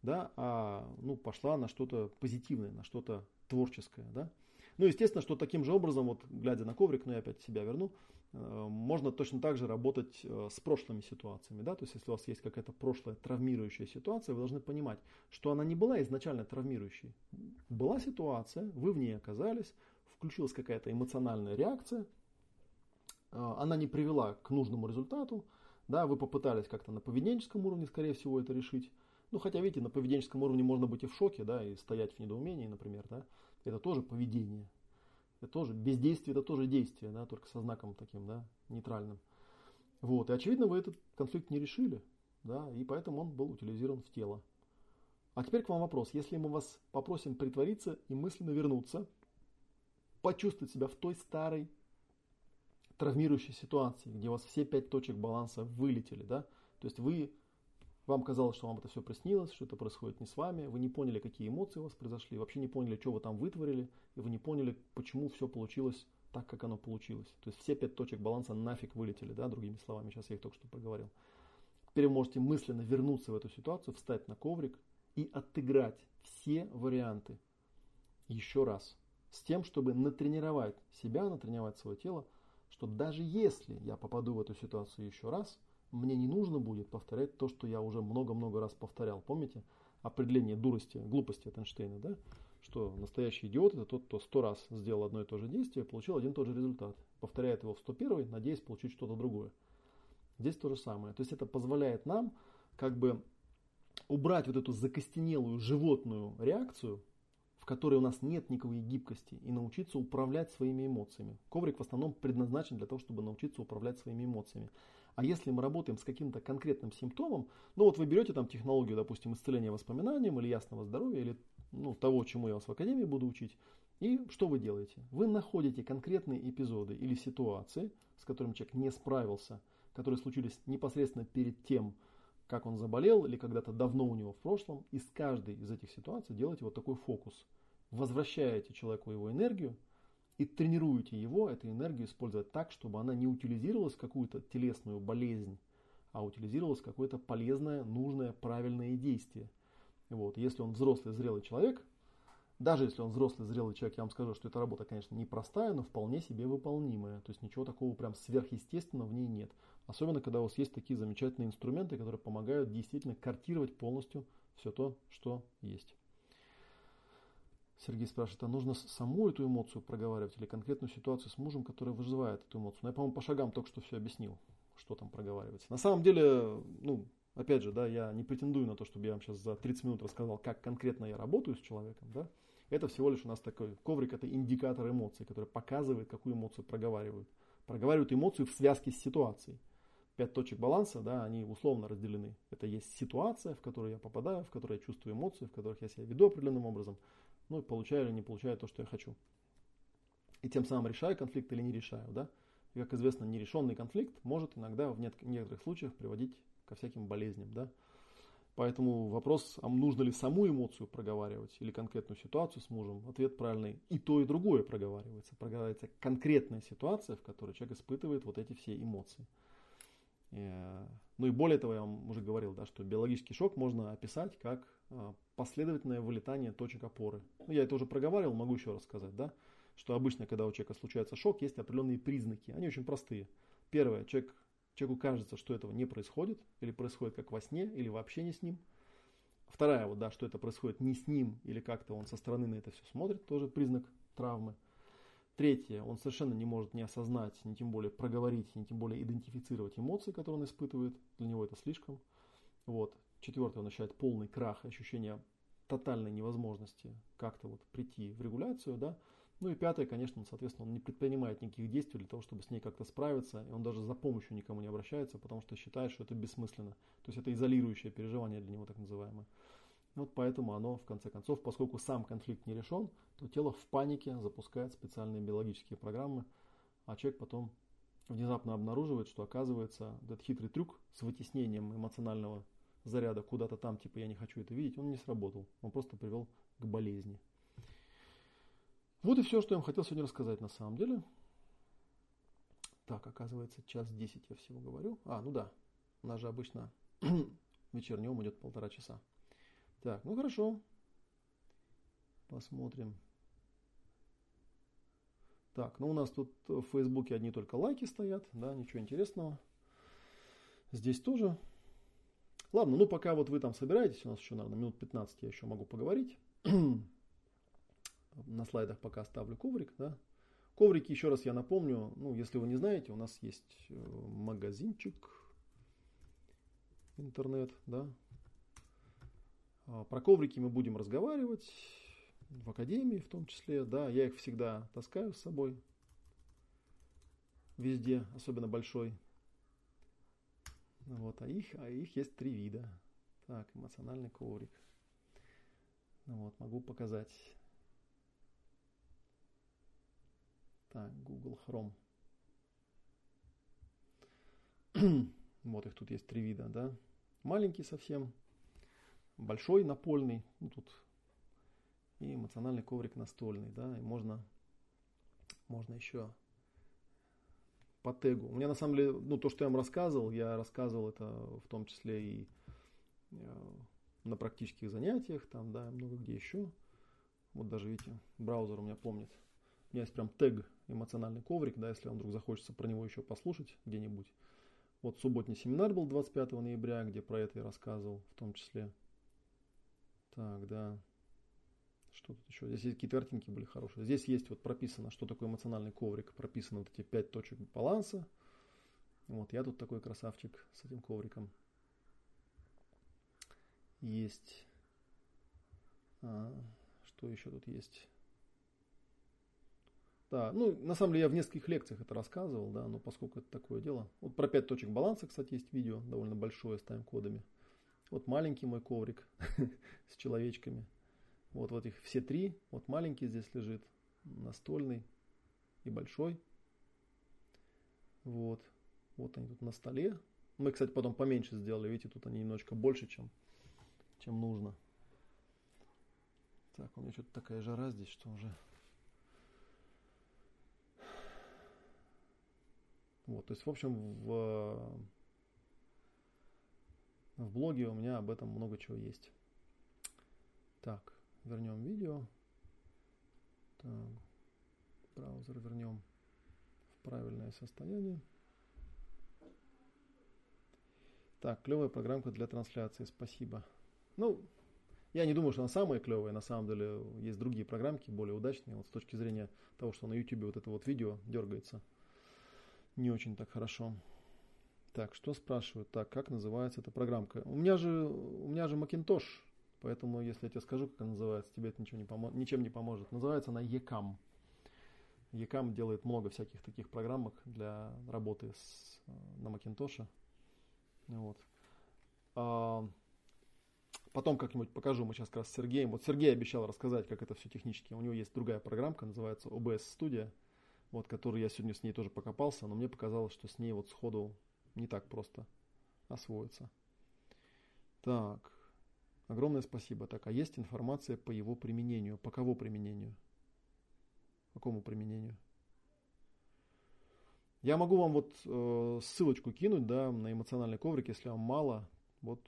да, а ну, пошла на что-то позитивное, на что-то творческое. Да. Ну, естественно, что таким же образом, вот глядя на коврик, ну я опять себя верну, э, можно точно так же работать э, с прошлыми ситуациями. Да? То есть, если у вас есть какая-то прошлая травмирующая ситуация, вы должны понимать, что она не была изначально травмирующей. Была ситуация, вы в ней оказались, включилась какая-то эмоциональная реакция, э, она не привела к нужному результату, да, вы попытались как-то на поведенческом уровне, скорее всего, это решить. Ну, хотя, видите, на поведенческом уровне можно быть и в шоке, да, и стоять в недоумении, например, да это тоже поведение. Это тоже бездействие, это тоже действие, да, только со знаком таким, да, нейтральным. Вот, и очевидно, вы этот конфликт не решили, да, и поэтому он был утилизирован в тело. А теперь к вам вопрос. Если мы вас попросим притвориться и мысленно вернуться, почувствовать себя в той старой травмирующей ситуации, где у вас все пять точек баланса вылетели, да, то есть вы вам казалось, что вам это все приснилось, что это происходит не с вами, вы не поняли, какие эмоции у вас произошли, вообще не поняли, что вы там вытворили, и вы не поняли, почему все получилось так, как оно получилось. То есть все пять точек баланса нафиг вылетели, да, другими словами, сейчас я их только что проговорил. Теперь вы можете мысленно вернуться в эту ситуацию, встать на коврик и отыграть все варианты еще раз. С тем, чтобы натренировать себя, натренировать свое тело, что даже если я попаду в эту ситуацию еще раз, мне не нужно будет повторять то, что я уже много-много раз повторял. Помните определение дурости, глупости от Эйнштейна, да? Что настоящий идиот это тот, кто сто раз сделал одно и то же действие получил один и тот же результат. Повторяет его в 101, надеясь получить что-то другое. Здесь то же самое. То есть это позволяет нам как бы убрать вот эту закостенелую животную реакцию, в которой у нас нет никакой гибкости, и научиться управлять своими эмоциями. Коврик в основном предназначен для того, чтобы научиться управлять своими эмоциями. А если мы работаем с каким-то конкретным симптомом, ну вот вы берете там технологию, допустим, исцеления воспоминанием или ясного здоровья, или ну, того, чему я вас в академии буду учить, и что вы делаете? Вы находите конкретные эпизоды или ситуации, с которыми человек не справился, которые случились непосредственно перед тем, как он заболел или когда-то давно у него в прошлом, и с каждой из этих ситуаций делаете вот такой фокус. Возвращаете человеку его энергию, и тренируете его, эту энергию использовать так, чтобы она не утилизировалась в какую-то телесную болезнь, а утилизировалась в какое-то полезное, нужное, правильное действие. Вот. Если он взрослый, зрелый человек, даже если он взрослый, зрелый человек, я вам скажу, что эта работа, конечно, непростая, но вполне себе выполнимая. То есть ничего такого прям сверхъестественного в ней нет. Особенно, когда у вас есть такие замечательные инструменты, которые помогают действительно картировать полностью все то, что есть. Сергей спрашивает, а нужно саму эту эмоцию проговаривать или конкретную ситуацию с мужем, которая вызывает эту эмоцию? Ну, я, по-моему, по шагам только что все объяснил, что там проговаривается. На самом деле, ну, опять же, да, я не претендую на то, чтобы я вам сейчас за 30 минут рассказал, как конкретно я работаю с человеком, да. Это всего лишь у нас такой коврик, это индикатор эмоций, который показывает, какую эмоцию проговаривают. Проговаривают эмоцию в связке с ситуацией. Пять точек баланса, да, они условно разделены. Это есть ситуация, в которую я попадаю, в которой я чувствую эмоции, в которых я себя веду определенным образом ну, получаю или не получаю то, что я хочу. И тем самым решаю конфликт или не решаю, да. И, как известно, нерешенный конфликт может иногда в некоторых случаях приводить ко всяким болезням, да. Поэтому вопрос, а нужно ли саму эмоцию проговаривать или конкретную ситуацию с мужем, ответ правильный. И то, и другое проговаривается. Проговаривается конкретная ситуация, в которой человек испытывает вот эти все эмоции. Ну и более того, я вам уже говорил, да, что биологический шок можно описать как а, последовательное вылетание точек опоры. Ну, я это уже проговаривал, могу еще раз сказать, да, что обычно, когда у человека случается шок, есть определенные признаки. Они очень простые. Первое, человек, человеку кажется, что этого не происходит, или происходит как во сне, или вообще не с ним. Вторая, вот, да, что это происходит не с ним, или как-то он со стороны на это все смотрит, тоже признак травмы. Третье, он совершенно не может не осознать, не тем более проговорить, не тем более идентифицировать эмоции, которые он испытывает. Для него это слишком. Вот. Четвертое, он ощущает полный крах, ощущение тотальной невозможности как-то вот прийти в регуляцию, да. Ну и пятое, конечно, соответственно, он не предпринимает никаких действий для того, чтобы с ней как-то справиться, и он даже за помощью никому не обращается, потому что считает, что это бессмысленно. То есть это изолирующее переживание для него так называемое. Вот поэтому оно, в конце концов, поскольку сам конфликт не решен, то тело в панике запускает специальные биологические программы, а человек потом внезапно обнаруживает, что оказывается этот хитрый трюк с вытеснением эмоционального заряда куда-то там, типа я не хочу это видеть, он не сработал. Он просто привел к болезни. Вот и все, что я вам хотел сегодня рассказать на самом деле. Так, оказывается, час десять я всего говорю. А, ну да, у нас же обычно вечернем идет полтора часа. Так, ну хорошо. Посмотрим. Так, ну у нас тут в Фейсбуке одни только лайки стоят, да, ничего интересного. Здесь тоже. Ладно, ну пока вот вы там собираетесь, у нас еще, наверное, минут 15 я еще могу поговорить. На слайдах пока ставлю коврик, да. Коврики, еще раз я напомню, ну, если вы не знаете, у нас есть э, магазинчик, интернет, да. А, про коврики мы будем разговаривать в академии в том числе, да, я их всегда таскаю с собой, везде, особенно большой. Вот, а их, а их есть три вида. Так, эмоциональный коврик. Ну вот, могу показать. Так, Google Chrome. вот их тут есть три вида, да. Маленький совсем, большой напольный, ну тут и эмоциональный коврик настольный, да, и можно, можно еще по тегу. У меня на самом деле, ну то, что я вам рассказывал, я рассказывал это в том числе и э, на практических занятиях, там, да, много где еще. Вот даже, видите, браузер у меня помнит. У меня есть прям тег эмоциональный коврик, да, если вам вдруг захочется про него еще послушать где-нибудь. Вот субботний семинар был 25 ноября, где про это я рассказывал в том числе. Так, да. Что тут еще? Здесь какие-то картинки были хорошие. Здесь есть вот прописано, что такое эмоциональный коврик. Прописано вот эти пять точек баланса. Вот я тут такой красавчик с этим ковриком. Есть. А, что еще тут есть? Да, ну, на самом деле я в нескольких лекциях это рассказывал, да, но поскольку это такое дело. Вот про пять точек баланса, кстати, есть видео, довольно большое с тайм-кодами. Вот маленький мой коврик с человечками. Вот, вот их все три. Вот маленький здесь лежит, настольный и большой. Вот. Вот они тут на столе. Мы, кстати, потом поменьше сделали. Видите, тут они немножечко больше, чем, чем нужно. Так, у меня что-то такая жара здесь, что уже... Вот, то есть, в общем, в, в блоге у меня об этом много чего есть. Так. Вернем видео. Так, браузер вернем в правильное состояние. Так, клевая программка для трансляции, спасибо. Ну, я не думаю, что она самая клевая, на самом деле есть другие программки более удачные. Вот с точки зрения того, что на YouTube вот это вот видео дергается, не очень так хорошо. Так, что спрашивают? Так, как называется эта программка? У меня же, у меня же Macintosh Поэтому, если я тебе скажу, как она называется, тебе это ничего не помо- ничем не поможет. Называется она ECAM. ECAM делает много всяких таких программок для работы с, э, на Macintosh. Вот. А, потом как-нибудь покажу, мы сейчас как раз с Сергеем. Вот Сергей обещал рассказать, как это все технически. У него есть другая программка, называется OBS Studio, вот, которую я сегодня с ней тоже покопался, но мне показалось, что с ней вот сходу не так просто освоиться. Так, Огромное спасибо. Так, а есть информация по его применению? По кого применению? Какому применению? Я могу вам вот э, ссылочку кинуть, да, на эмоциональный коврик, если вам мало, вот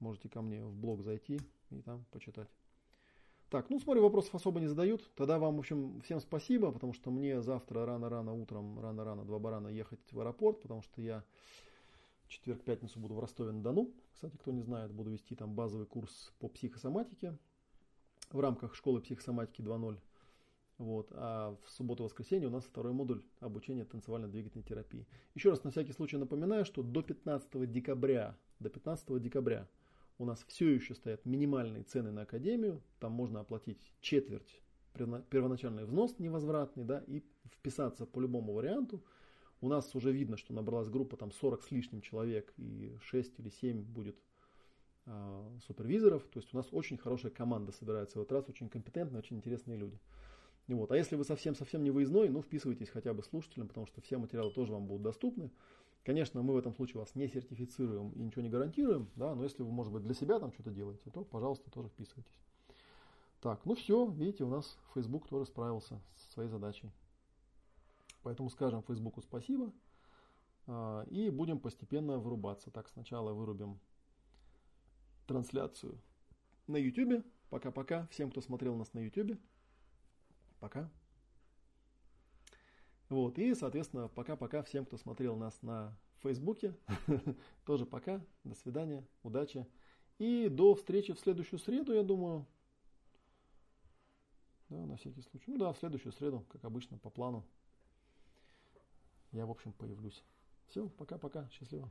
можете ко мне в блог зайти и там почитать. Так, ну смотрю, вопросов особо не задают. Тогда вам, в общем, всем спасибо, потому что мне завтра рано-рано утром, рано-рано, два барана ехать в аэропорт, потому что я четверг-пятницу буду в Ростове-на-Дону. Кстати, кто не знает, буду вести там базовый курс по психосоматике в рамках школы психосоматики 2.0. Вот. А в субботу-воскресенье у нас второй модуль обучения танцевально-двигательной терапии. Еще раз на всякий случай напоминаю, что до 15 декабря, до 15 декабря у нас все еще стоят минимальные цены на академию. Там можно оплатить четверть первоначальный взнос невозвратный, да, и вписаться по любому варианту – у нас уже видно, что набралась группа там 40 с лишним человек и 6 или 7 будет э, супервизоров. То есть у нас очень хорошая команда собирается в этот раз, очень компетентные, очень интересные люди. И вот. А если вы совсем-совсем не выездной, ну вписывайтесь хотя бы слушателем, потому что все материалы тоже вам будут доступны. Конечно, мы в этом случае вас не сертифицируем и ничего не гарантируем, да, но если вы, может быть, для себя там что-то делаете, то, пожалуйста, тоже вписывайтесь. Так, ну все, видите, у нас Facebook тоже справился со своей задачей. Поэтому скажем Фейсбуку спасибо а, и будем постепенно вырубаться. Так, сначала вырубим трансляцию на YouTube. Пока-пока всем, кто смотрел нас на YouTube. Пока. Вот, и, соответственно, пока-пока всем, кто смотрел нас на Фейсбуке. Тоже пока. До свидания. Удачи. И до встречи в следующую среду, я думаю. Да, на всякий случай. Ну да, в следующую среду, как обычно, по плану. Я, в общем, появлюсь. Все, пока-пока. Счастливо.